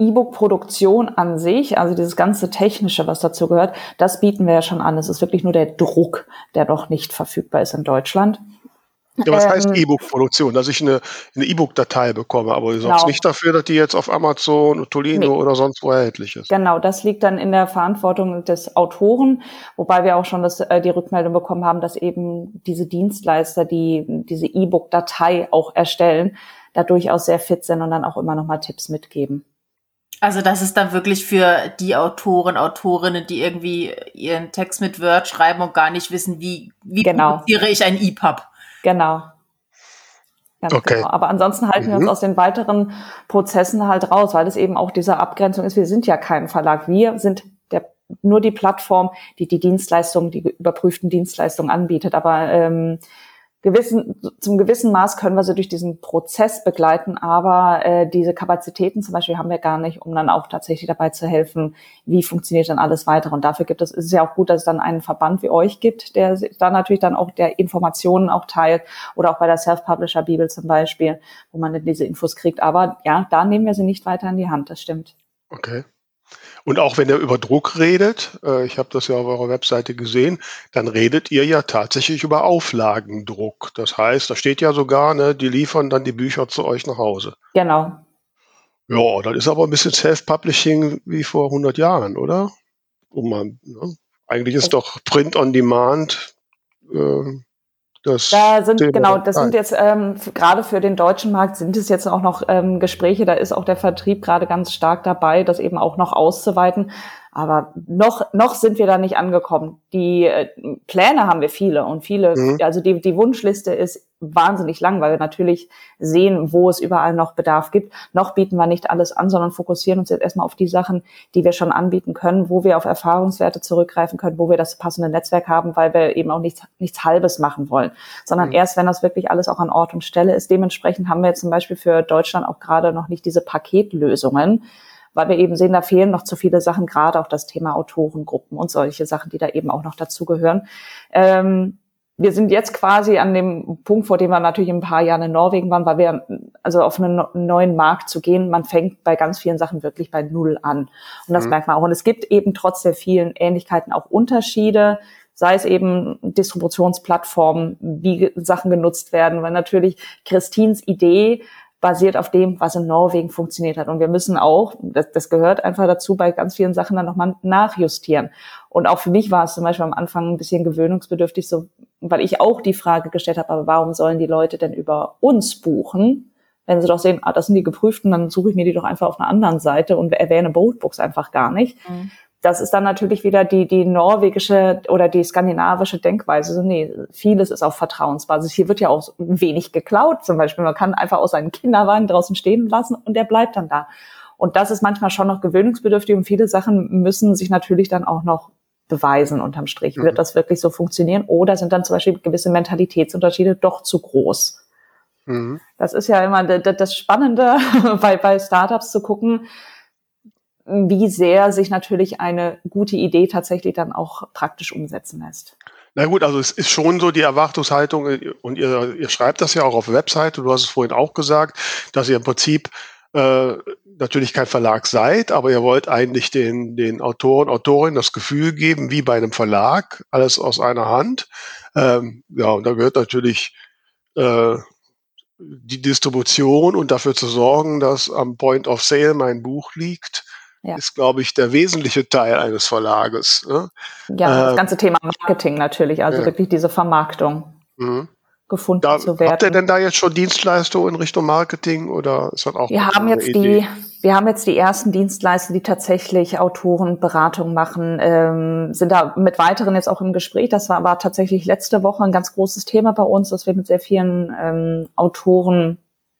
E-Book-Produktion an sich, also dieses ganze Technische, was dazu gehört, das bieten wir ja schon an. Es ist wirklich nur der Druck, der noch nicht verfügbar ist in Deutschland. Ja, was ähm, heißt E-Book-Produktion? Dass ich eine eine E-Book-Datei bekomme, aber du sorgst genau. nicht dafür, dass die jetzt auf Amazon, Tolino nee. oder sonst wo erhältlich ist. Genau, das liegt dann in der Verantwortung des Autoren, wobei wir auch schon das, äh, die Rückmeldung bekommen haben, dass eben diese Dienstleister, die diese E-Book-Datei auch erstellen, da durchaus sehr fit sind und dann auch immer noch mal Tipps mitgeben. Also das ist dann wirklich für die Autoren, Autorinnen, die irgendwie ihren Text mit Word schreiben und gar nicht wissen, wie, wie genau. produziere ich ein EPUB. Genau. Ganz okay. Genau. Aber ansonsten halten mhm. wir uns mhm. aus den weiteren Prozessen halt raus, weil es eben auch diese Abgrenzung ist. Wir sind ja kein Verlag. Wir sind der, nur die Plattform, die die Dienstleistungen, die überprüften Dienstleistungen anbietet. Aber ähm, gewissen, zum gewissen Maß können wir sie durch diesen Prozess begleiten, aber äh, diese Kapazitäten zum Beispiel haben wir gar nicht, um dann auch tatsächlich dabei zu helfen, wie funktioniert dann alles weiter. Und dafür gibt es, ist es ja auch gut, dass es dann einen Verband wie euch gibt, der dann natürlich dann auch der Informationen auch teilt oder auch bei der Self-Publisher Bibel zum Beispiel, wo man dann diese Infos kriegt. Aber ja, da nehmen wir sie nicht weiter in die Hand, das stimmt. Okay. Und auch wenn er über Druck redet, äh, ich habe das ja auf eurer Webseite gesehen, dann redet ihr ja tatsächlich über Auflagendruck. Das heißt, da steht ja sogar, ne, die liefern dann die Bücher zu euch nach Hause. Genau. Ja, das ist aber ein bisschen Self-Publishing wie vor 100 Jahren, oder? Um ne? Eigentlich ist doch Print on Demand äh, das da sind Thema genau, das sind jetzt ähm, gerade für den deutschen Markt sind es jetzt auch noch ähm, Gespräche. Da ist auch der Vertrieb gerade ganz stark dabei, das eben auch noch auszuweiten. Aber noch, noch sind wir da nicht angekommen. Die äh, Pläne haben wir viele und viele, mhm. also die, die Wunschliste ist wahnsinnig lang, weil wir natürlich sehen, wo es überall noch Bedarf gibt. Noch bieten wir nicht alles an, sondern fokussieren uns jetzt erstmal auf die Sachen, die wir schon anbieten können, wo wir auf Erfahrungswerte zurückgreifen können, wo wir das passende Netzwerk haben, weil wir eben auch nichts, nichts Halbes machen wollen, sondern mhm. erst, wenn das wirklich alles auch an Ort und Stelle ist. Dementsprechend haben wir jetzt zum Beispiel für Deutschland auch gerade noch nicht diese Paketlösungen, weil wir eben sehen, da fehlen noch zu viele Sachen, gerade auch das Thema Autorengruppen und solche Sachen, die da eben auch noch dazugehören. Ähm, wir sind jetzt quasi an dem Punkt, vor dem wir natürlich in ein paar Jahren in Norwegen waren, weil wir, also auf einen neuen Markt zu gehen, man fängt bei ganz vielen Sachen wirklich bei Null an. Und das mhm. merkt man auch. Und es gibt eben trotz der vielen Ähnlichkeiten auch Unterschiede, sei es eben Distributionsplattformen, wie Sachen genutzt werden, weil natürlich Christins Idee basiert auf dem, was in Norwegen funktioniert hat. Und wir müssen auch, das, das gehört einfach dazu, bei ganz vielen Sachen dann nochmal nachjustieren. Und auch für mich war es zum Beispiel am Anfang ein bisschen gewöhnungsbedürftig, so, weil ich auch die Frage gestellt habe, aber warum sollen die Leute denn über uns buchen? Wenn sie doch sehen, ah, das sind die Geprüften, dann suche ich mir die doch einfach auf einer anderen Seite und erwähne Boatbooks einfach gar nicht. Mhm das ist dann natürlich wieder die, die norwegische oder die skandinavische Denkweise. So, nee, vieles ist auf Vertrauensbasis. Hier wird ja auch wenig geklaut zum Beispiel. Man kann einfach aus seinem Kinderwagen draußen stehen lassen und der bleibt dann da. Und das ist manchmal schon noch gewöhnungsbedürftig und viele Sachen müssen sich natürlich dann auch noch beweisen unterm Strich. Mhm. Wird das wirklich so funktionieren? Oder sind dann zum Beispiel gewisse Mentalitätsunterschiede doch zu groß? Mhm. Das ist ja immer das Spannende <laughs> bei, bei Startups zu gucken, wie sehr sich natürlich eine gute Idee tatsächlich dann auch praktisch umsetzen lässt. Na gut, also es ist schon so die Erwartungshaltung und ihr, ihr schreibt das ja auch auf der Webseite, du hast es vorhin auch gesagt, dass ihr im Prinzip äh, natürlich kein Verlag seid, aber ihr wollt eigentlich den, den Autoren, Autorinnen das Gefühl geben, wie bei einem Verlag, alles aus einer Hand. Ähm, ja, und da gehört natürlich äh, die Distribution und dafür zu sorgen, dass am Point of Sale mein Buch liegt ja. ist, glaube ich, der wesentliche Teil eines Verlages. Ne? Ja, das äh, ganze Thema Marketing natürlich, also ja. wirklich diese Vermarktung. Mhm gefunden da, zu werden. Habt ihr denn da jetzt schon Dienstleistungen in Richtung Marketing oder ist das auch wir haben jetzt Idee? die wir haben jetzt die ersten Dienstleister, die tatsächlich Autorenberatung machen, ähm, sind da mit weiteren jetzt auch im Gespräch. Das war, war tatsächlich letzte Woche ein ganz großes Thema bei uns, dass wir mit sehr vielen ähm, Autoren,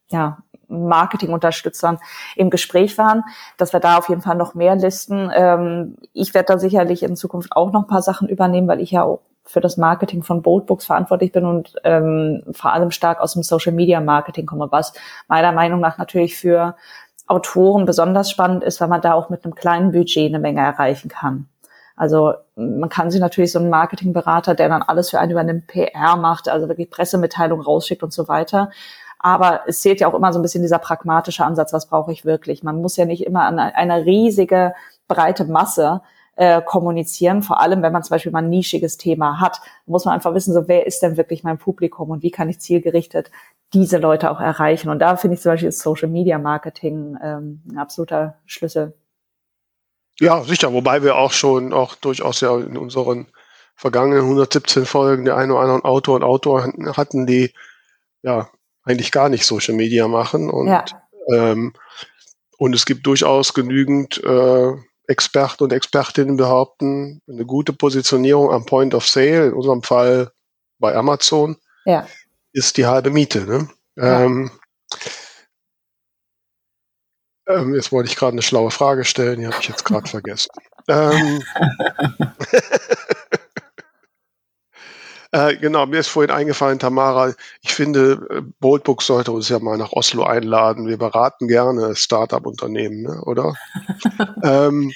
ja, Marketingunterstützern im Gespräch waren, dass wir da auf jeden Fall noch mehr listen. Ähm, ich werde da sicherlich in Zukunft auch noch ein paar Sachen übernehmen, weil ich ja auch für das Marketing von Boldbooks verantwortlich bin und ähm, vor allem stark aus dem Social Media Marketing komme, was meiner Meinung nach natürlich für Autoren besonders spannend ist, weil man da auch mit einem kleinen Budget eine Menge erreichen kann. Also man kann sich natürlich so einen Marketingberater, der dann alles für einen über einen PR macht, also wirklich Pressemitteilungen rausschickt und so weiter. Aber es zählt ja auch immer so ein bisschen dieser pragmatische Ansatz, was brauche ich wirklich. Man muss ja nicht immer an eine riesige, breite Masse äh, kommunizieren, vor allem wenn man zum Beispiel mal ein nischiges Thema hat, muss man einfach wissen, so wer ist denn wirklich mein Publikum und wie kann ich zielgerichtet diese Leute auch erreichen. Und da finde ich zum Beispiel Social Media Marketing ähm, ein absoluter Schlüssel. Ja, sicher, wobei wir auch schon auch durchaus ja in unseren vergangenen 117 Folgen der einen oder anderen Autor und Autor hatten, die ja eigentlich gar nicht Social Media machen und ja. ähm, und es gibt durchaus genügend äh, Experten und Expertinnen behaupten, eine gute Positionierung am Point of Sale, in unserem Fall bei Amazon, ja. ist die halbe Miete. Ne? Ja. Ähm, ähm, jetzt wollte ich gerade eine schlaue Frage stellen, die habe ich jetzt gerade <laughs> vergessen. Ähm, <laughs> äh, genau, mir ist vorhin eingefallen, Tamara, ich finde, äh, Boldbook sollte uns ja mal nach Oslo einladen. Wir beraten gerne Startup-Unternehmen, ne, oder? <laughs> ähm,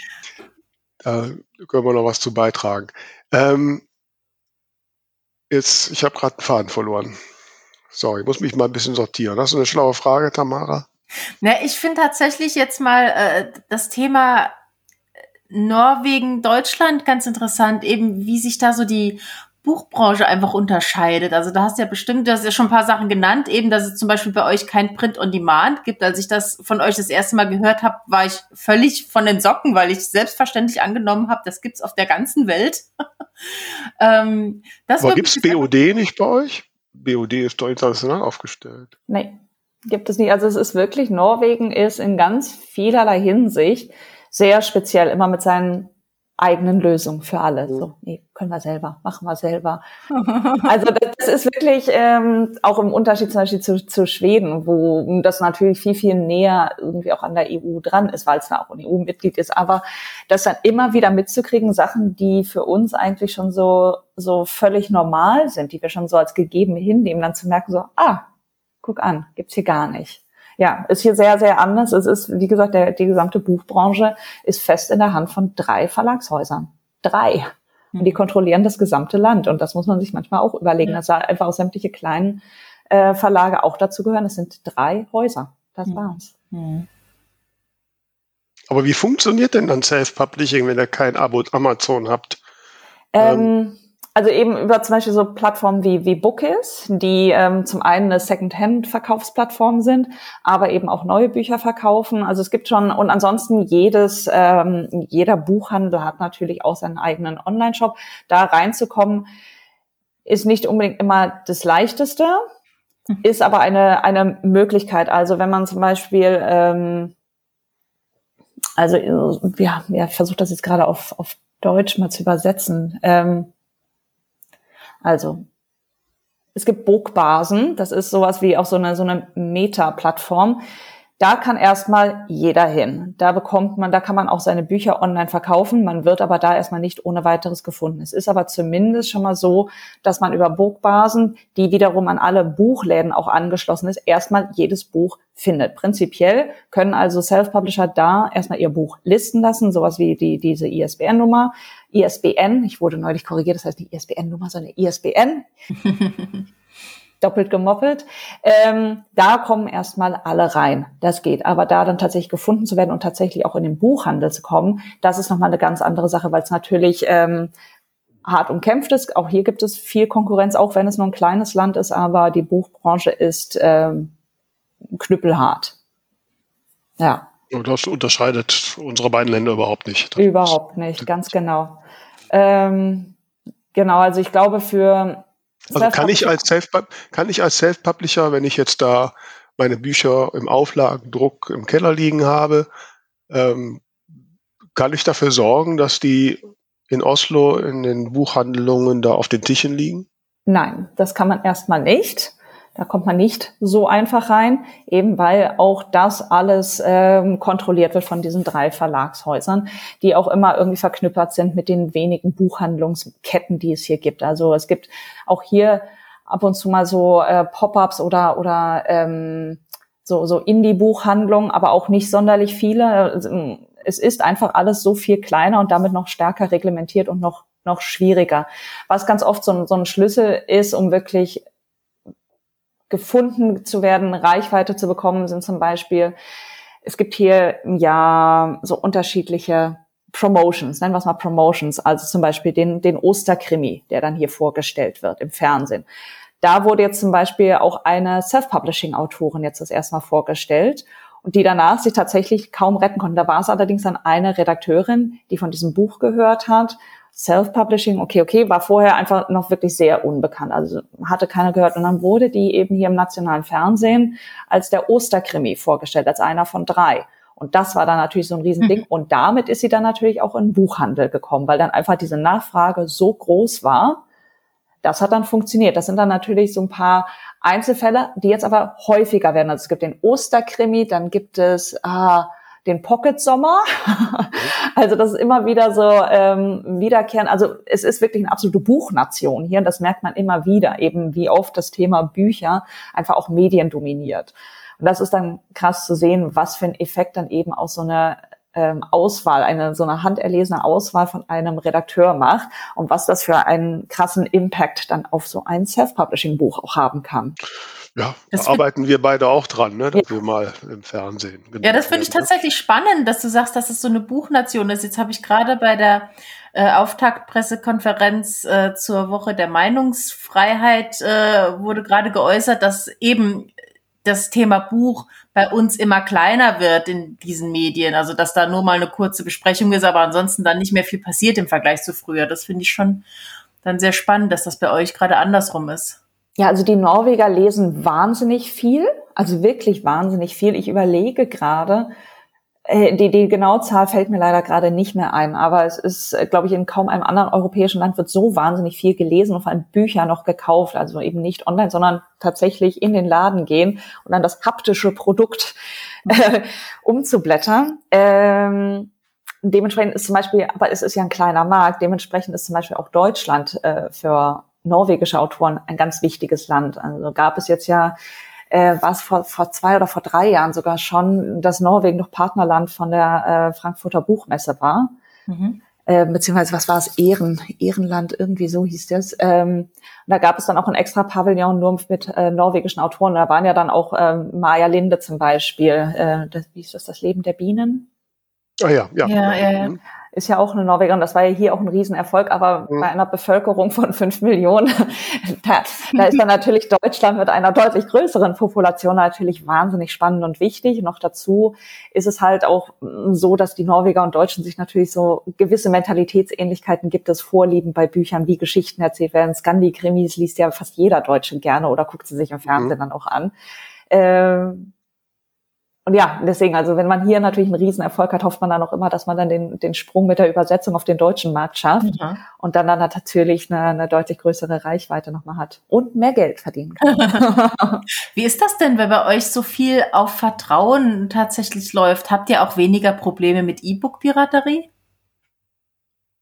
da können wir noch was zu beitragen. Ähm, jetzt, ich habe gerade einen Faden verloren. Sorry, ich muss mich mal ein bisschen sortieren. Hast du eine schlaue Frage, Tamara? Na, ich finde tatsächlich jetzt mal äh, das Thema Norwegen, Deutschland ganz interessant, eben wie sich da so die Buchbranche einfach unterscheidet. Also da hast du ja bestimmt, du hast ja schon ein paar Sachen genannt, eben, dass es zum Beispiel bei euch kein Print on Demand gibt. Als ich das von euch das erste Mal gehört habe, war ich völlig von den Socken, weil ich selbstverständlich angenommen habe, das gibt's auf der ganzen Welt. <laughs> ähm, das Aber gibt's BOD nicht bei euch? BOD ist doch international aufgestellt. Nee, gibt es nicht. Also es ist wirklich, Norwegen ist in ganz vielerlei Hinsicht sehr speziell, immer mit seinen eigenen Lösung für alle. Mhm. So, nee, können wir selber, machen wir selber. <laughs> also das ist wirklich ähm, auch im Unterschied zum Beispiel zu, zu Schweden, wo das natürlich viel, viel näher irgendwie auch an der EU dran ist, weil es da auch ein EU-Mitglied ist. Aber das dann immer wieder mitzukriegen, Sachen, die für uns eigentlich schon so, so völlig normal sind, die wir schon so als gegeben hinnehmen, dann zu merken so, ah, guck an, gibt's hier gar nicht ja, ist hier sehr, sehr anders. Es ist, wie gesagt, der, die gesamte Buchbranche ist fest in der Hand von drei Verlagshäusern. Drei. Und die hm. kontrollieren das gesamte Land. Und das muss man sich manchmal auch überlegen, dass da einfach auch sämtliche kleinen äh, Verlage auch dazu gehören. Es sind drei Häuser. Das mhm. war's. Mhm. Aber wie funktioniert denn dann Self-Publishing, wenn ihr kein Abo Amazon habt? Ähm, ähm also eben über zum Beispiel so Plattformen wie, wie Bookis, die ähm, zum einen eine Second-Hand-Verkaufsplattform sind, aber eben auch neue Bücher verkaufen. Also es gibt schon, und ansonsten jedes, ähm, jeder Buchhandel hat natürlich auch seinen eigenen Online-Shop. Da reinzukommen, ist nicht unbedingt immer das Leichteste, mhm. ist aber eine, eine Möglichkeit. Also wenn man zum Beispiel, ähm, also ja, ja, ich versuche das jetzt gerade auf, auf Deutsch mal zu übersetzen. Ähm, also es gibt Burgbasen, das ist sowas wie auch so eine, so eine Meta-Plattform. Da kann erstmal jeder hin. Da bekommt man, da kann man auch seine Bücher online verkaufen. Man wird aber da erstmal nicht ohne weiteres gefunden. Es ist aber zumindest schon mal so, dass man über Burgbasen, die wiederum an alle Buchläden auch angeschlossen ist, erstmal jedes Buch findet. Prinzipiell können also Self-Publisher da erstmal ihr Buch listen lassen, sowas wie die, diese ISBN-Nummer. ISBN, ich wurde neulich korrigiert, das heißt nicht ISBN-Nummer, sondern ISBN. <laughs> doppelt gemoppelt. Ähm, da kommen erstmal alle rein. Das geht. Aber da dann tatsächlich gefunden zu werden und tatsächlich auch in den Buchhandel zu kommen, das ist nochmal eine ganz andere Sache, weil es natürlich ähm, hart umkämpft ist. Auch hier gibt es viel Konkurrenz, auch wenn es nur ein kleines Land ist, aber die Buchbranche ist ähm, knüppelhart. Ja. Das unterscheidet unsere beiden Länder überhaupt nicht. Das überhaupt nicht, ganz genau. Ähm, genau, also ich glaube für also kann ich als Self kann ich als Self-Publisher, wenn ich jetzt da meine Bücher im Auflagendruck im Keller liegen habe, ähm, kann ich dafür sorgen, dass die in Oslo in den Buchhandlungen da auf den Tischen liegen? Nein, das kann man erstmal nicht. Da kommt man nicht so einfach rein, eben weil auch das alles ähm, kontrolliert wird von diesen drei Verlagshäusern, die auch immer irgendwie verknüppert sind mit den wenigen Buchhandlungsketten, die es hier gibt. Also es gibt auch hier ab und zu mal so äh, Pop-ups oder oder ähm, so so Indie-Buchhandlungen, aber auch nicht sonderlich viele. Es ist einfach alles so viel kleiner und damit noch stärker reglementiert und noch noch schwieriger. Was ganz oft so, so ein Schlüssel ist, um wirklich gefunden zu werden, Reichweite zu bekommen, sind zum Beispiel, es gibt hier im Jahr so unterschiedliche Promotions, nennen wir es mal Promotions, also zum Beispiel den, den Osterkrimi, der dann hier vorgestellt wird im Fernsehen. Da wurde jetzt zum Beispiel auch eine Self-Publishing-Autorin jetzt das erste Mal vorgestellt und die danach sich tatsächlich kaum retten konnten. Da war es allerdings dann eine Redakteurin, die von diesem Buch gehört hat Self-Publishing, okay, okay, war vorher einfach noch wirklich sehr unbekannt. Also hatte keiner gehört. Und dann wurde die eben hier im nationalen Fernsehen als der Osterkrimi vorgestellt, als einer von drei. Und das war dann natürlich so ein Riesending. Mhm. Und damit ist sie dann natürlich auch in den Buchhandel gekommen, weil dann einfach diese Nachfrage so groß war. Das hat dann funktioniert. Das sind dann natürlich so ein paar Einzelfälle, die jetzt aber häufiger werden. Also es gibt den Osterkrimi, dann gibt es ah, den Pocket Sommer. <laughs> also das ist immer wieder so ähm, wiederkehren. Also es ist wirklich eine absolute Buchnation hier und das merkt man immer wieder, eben wie oft das Thema Bücher einfach auch Medien dominiert. Und das ist dann krass zu sehen, was für ein Effekt dann eben auch so eine ähm, Auswahl, eine so eine handerlesene Auswahl von einem Redakteur macht und was das für einen krassen Impact dann auf so ein Self-Publishing-Buch auch haben kann. Ja, das da arbeiten wir beide auch dran, ne, dass ja. wir mal im Fernsehen. Ja, das finde ich tatsächlich spannend, dass du sagst, dass es so eine Buchnation ist. Jetzt habe ich gerade bei der äh, Auftaktpressekonferenz äh, zur Woche der Meinungsfreiheit äh, wurde gerade geäußert, dass eben das Thema Buch bei uns immer kleiner wird in diesen Medien. Also dass da nur mal eine kurze Besprechung ist, aber ansonsten dann nicht mehr viel passiert im Vergleich zu früher. Das finde ich schon dann sehr spannend, dass das bei euch gerade andersrum ist. Ja, also die Norweger lesen wahnsinnig viel, also wirklich wahnsinnig viel. Ich überlege gerade, äh, die, die genaue Zahl fällt mir leider gerade nicht mehr ein, aber es ist, äh, glaube ich, in kaum einem anderen europäischen Land wird so wahnsinnig viel gelesen und vor allem Bücher noch gekauft, also eben nicht online, sondern tatsächlich in den Laden gehen und dann das haptische Produkt äh, umzublättern. Ähm, dementsprechend ist zum Beispiel, aber es ist ja ein kleiner Markt, dementsprechend ist zum Beispiel auch Deutschland äh, für norwegische Autoren ein ganz wichtiges Land. Also gab es jetzt ja, äh, war es vor, vor zwei oder vor drei Jahren sogar schon, dass Norwegen noch Partnerland von der äh, Frankfurter Buchmesse war. Mhm. Äh, beziehungsweise was war es, Ehren, Ehrenland, irgendwie so hieß das. Ähm, und da gab es dann auch ein extra Pavillon nur mit äh, norwegischen Autoren. Da waren ja dann auch ähm, Maja Linde zum Beispiel, äh, das, wie ist das, das Leben der Bienen? Ah ja, ja. ja, ja, ja. Mhm ist ja auch eine Norwegerin. Das war ja hier auch ein Riesenerfolg, aber mhm. bei einer Bevölkerung von fünf Millionen, <laughs> da, da ist dann natürlich Deutschland mit einer deutlich größeren Population natürlich wahnsinnig spannend und wichtig. Noch dazu ist es halt auch so, dass die Norweger und Deutschen sich natürlich so gewisse Mentalitätsähnlichkeiten gibt es Vorlieben bei Büchern, wie Geschichten erzählt werden. Scandi-Krimis liest ja fast jeder Deutsche gerne oder guckt sie sich im Fernsehen mhm. dann auch an. Ähm, und ja, deswegen, also wenn man hier natürlich einen Riesenerfolg hat, hofft man dann auch immer, dass man dann den, den Sprung mit der Übersetzung auf den deutschen Markt schafft mhm. und dann dann natürlich eine, eine deutlich größere Reichweite nochmal hat und mehr Geld verdienen kann. <laughs> Wie ist das denn, wenn bei euch so viel auf Vertrauen tatsächlich läuft? Habt ihr auch weniger Probleme mit E-Book-Piraterie?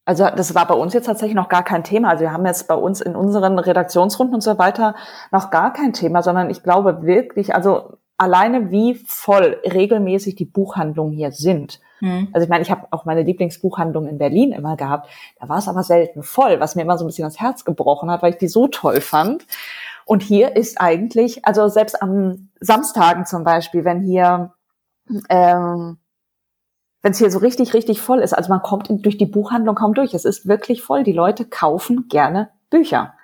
Also das war bei uns jetzt tatsächlich noch gar kein Thema. Also wir haben jetzt bei uns in unseren Redaktionsrunden und so weiter noch gar kein Thema, sondern ich glaube wirklich, also alleine wie voll regelmäßig die Buchhandlungen hier sind. Mhm. Also ich meine, ich habe auch meine Lieblingsbuchhandlung in Berlin immer gehabt. Da war es aber selten voll, was mir immer so ein bisschen das Herz gebrochen hat, weil ich die so toll fand. Und hier ist eigentlich, also selbst am Samstagen zum Beispiel, wenn hier ähm, wenn es hier so richtig, richtig voll ist, also man kommt in, durch die Buchhandlung kaum durch. Es ist wirklich voll. Die Leute kaufen gerne Bücher.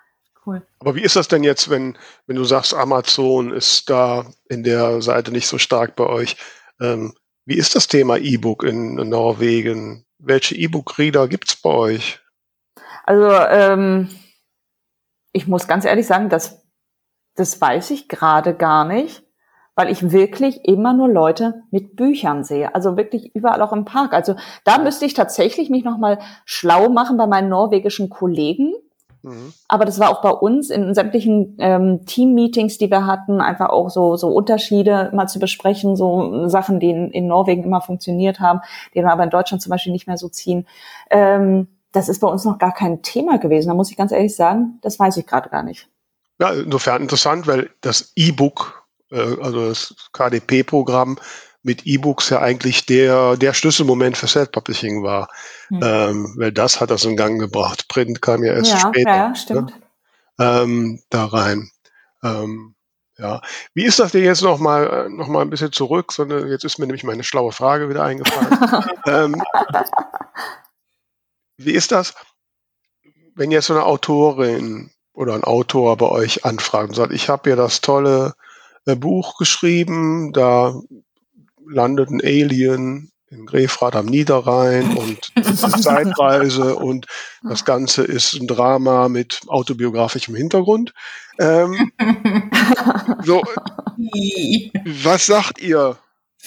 Aber wie ist das denn jetzt, wenn, wenn du sagst, Amazon ist da in der Seite nicht so stark bei euch? Ähm, Wie ist das Thema E-Book in Norwegen? Welche E-Book-Reader gibt's bei euch? Also ähm, ich muss ganz ehrlich sagen, das, das weiß ich gerade gar nicht, weil ich wirklich immer nur Leute mit Büchern sehe. Also wirklich überall auch im Park. Also da müsste ich tatsächlich mich nochmal schlau machen bei meinen norwegischen Kollegen Mhm. Aber das war auch bei uns in sämtlichen ähm, Team-Meetings, die wir hatten, einfach auch so, so Unterschiede mal zu besprechen, so Sachen, die in, in Norwegen immer funktioniert haben, die dann aber in Deutschland zum Beispiel nicht mehr so ziehen. Ähm, das ist bei uns noch gar kein Thema gewesen. Da muss ich ganz ehrlich sagen, das weiß ich gerade gar nicht. Ja, insofern interessant, weil das E-Book, äh, also das KDP-Programm, mit E-Books ja eigentlich der, der Schlüsselmoment für Self-Publishing war. Mhm. Ähm, weil das hat das in Gang gebracht. Print kam ja erst ja, später. Ja, ne? stimmt. Ne? Ähm, da rein. Ähm, ja. Wie ist das denn jetzt nochmal noch mal ein bisschen zurück? Sondern jetzt ist mir nämlich meine schlaue Frage wieder eingefallen. <laughs> ähm, wie ist das, wenn jetzt so eine Autorin oder ein Autor bei euch anfragt und sagt, ich habe ja das tolle äh, Buch geschrieben, da landet ein Alien in Grefrath am Niederrhein und <laughs> Zeitreise und das Ganze ist ein Drama mit autobiografischem Hintergrund. Ähm, so, was sagt ihr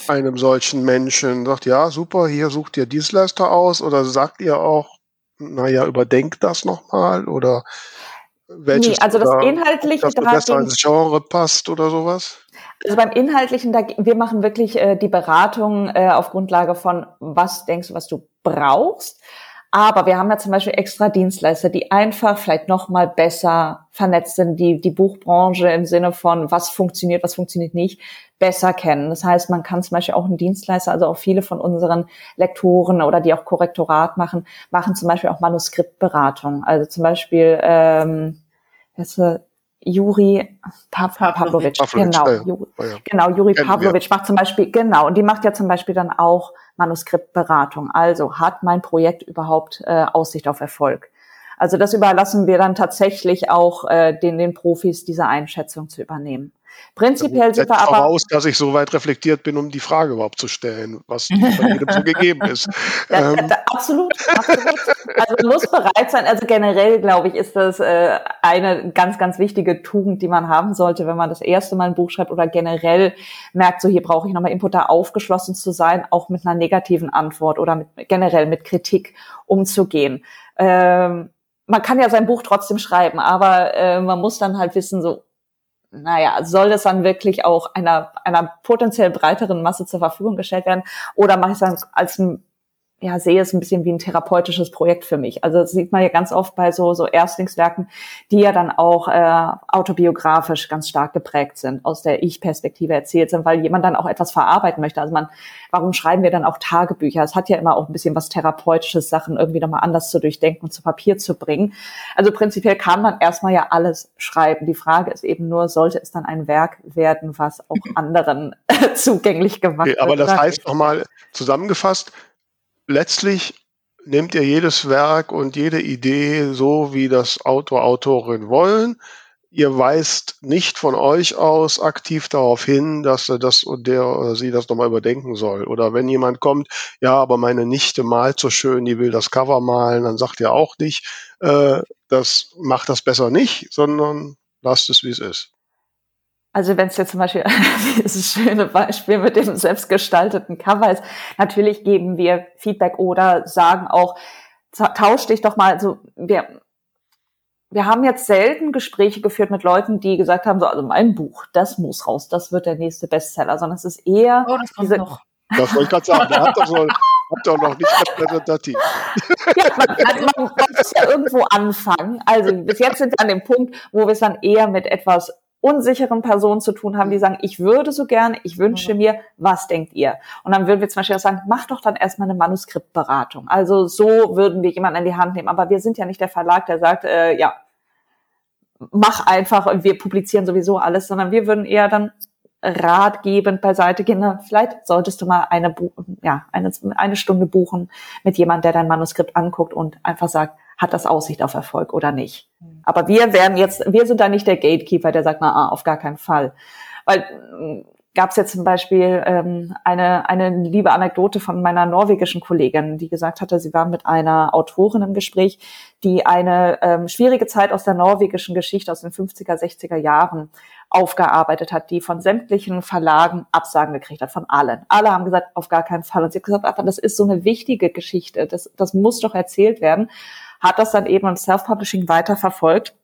einem solchen Menschen? Sagt, ja, super, hier sucht ihr Dienstleister aus oder sagt ihr auch, naja, überdenkt das nochmal oder welches nee, also das inhaltliche das besser ins Genre passt oder sowas? Also beim Inhaltlichen, da, wir machen wirklich äh, die Beratung äh, auf Grundlage von, was denkst du, was du brauchst. Aber wir haben ja zum Beispiel extra Dienstleister, die einfach vielleicht noch mal besser vernetzt sind, die die Buchbranche im Sinne von, was funktioniert, was funktioniert nicht, besser kennen. Das heißt, man kann zum Beispiel auch einen Dienstleister, also auch viele von unseren Lektoren oder die auch Korrektorat machen, machen zum Beispiel auch Manuskriptberatung. Also zum Beispiel, ähm, Juri Pavlovic, genau, ja, Juri, ja. genau, Juri Pavlovic macht zum Beispiel, genau, und die macht ja zum Beispiel dann auch Manuskriptberatung. Also hat mein Projekt überhaupt äh, Aussicht auf Erfolg? Also das überlassen wir dann tatsächlich auch äh, den, den Profis, diese Einschätzung zu übernehmen. Prinzipiell sind wir aber voraus, dass ich so weit reflektiert bin, um die Frage überhaupt zu stellen, was <laughs> von jedem so gegeben ist. Da, ähm. da, absolut, absolut. Also muss bereit sein. Also generell glaube ich, ist das äh, eine ganz, ganz wichtige Tugend, die man haben sollte, wenn man das erste Mal ein Buch schreibt oder generell merkt, so hier brauche ich nochmal Input, da aufgeschlossen zu sein, auch mit einer negativen Antwort oder mit, generell mit Kritik umzugehen. Ähm, man kann ja sein Buch trotzdem schreiben, aber äh, man muss dann halt wissen, so naja, soll das dann wirklich auch einer, einer potenziell breiteren Masse zur Verfügung gestellt werden? Oder mache ich es dann als ein ja, sehe es ein bisschen wie ein therapeutisches Projekt für mich. Also das sieht man ja ganz oft bei so, so Erstlingswerken, die ja dann auch äh, autobiografisch ganz stark geprägt sind, aus der Ich-Perspektive erzählt sind, weil jemand dann auch etwas verarbeiten möchte. Also man, warum schreiben wir dann auch Tagebücher? Es hat ja immer auch ein bisschen was Therapeutisches, Sachen irgendwie nochmal anders zu durchdenken und zu Papier zu bringen. Also prinzipiell kann man erstmal ja alles schreiben. Die Frage ist eben nur, sollte es dann ein Werk werden, was auch <laughs> anderen <laughs> zugänglich gemacht okay, aber wird? Aber das heißt nochmal zusammengefasst, letztlich nehmt ihr jedes Werk und jede Idee so, wie das Autor, Autorin wollen. Ihr weist nicht von euch aus aktiv darauf hin, dass das und der oder sie das nochmal überdenken soll. Oder wenn jemand kommt, ja, aber meine Nichte malt so schön, die will das Cover malen, dann sagt ihr auch nicht, äh, das macht das besser nicht, sondern lasst es, wie es ist. Also wenn es jetzt zum Beispiel <laughs> dieses schöne Beispiel mit dem selbstgestalteten Cover ist, natürlich geben wir Feedback oder sagen auch, tausch dich doch mal, also wir, wir haben jetzt selten Gespräche geführt mit Leuten, die gesagt haben, so, also mein Buch, das muss raus, das wird der nächste Bestseller, sondern es ist eher oh, das kommt diese, noch. Das wollte ich gerade sagen, der hat doch, so, hat doch noch nicht repräsentativ. <laughs> Ja, man, also man muss ja irgendwo anfangen. Also bis jetzt sind wir an dem Punkt, wo wir es dann eher mit etwas unsicheren Personen zu tun haben, die sagen, ich würde so gerne, ich wünsche mir, was denkt ihr? Und dann würden wir zum Beispiel auch sagen, mach doch dann erstmal eine Manuskriptberatung. Also so würden wir jemanden in die Hand nehmen. Aber wir sind ja nicht der Verlag, der sagt, äh, ja, mach einfach und wir publizieren sowieso alles, sondern wir würden eher dann ratgebend beiseite gehen. Vielleicht solltest du mal eine, ja, eine, eine Stunde buchen mit jemandem, der dein Manuskript anguckt und einfach sagt, hat das Aussicht auf Erfolg oder nicht. Mhm. Aber wir werden jetzt, wir sind da nicht der Gatekeeper, der sagt, na, auf gar keinen Fall. Weil gab es jetzt zum Beispiel ähm, eine, eine liebe Anekdote von meiner norwegischen Kollegin, die gesagt hatte, sie war mit einer Autorin im Gespräch, die eine ähm, schwierige Zeit aus der norwegischen Geschichte aus den 50er, 60er Jahren aufgearbeitet hat, die von sämtlichen Verlagen Absagen gekriegt hat, von allen. Alle haben gesagt, auf gar keinen Fall. Und sie hat gesagt, das ist so eine wichtige Geschichte, das, das muss doch erzählt werden. Hat das dann eben im Self-Publishing weiterverfolgt.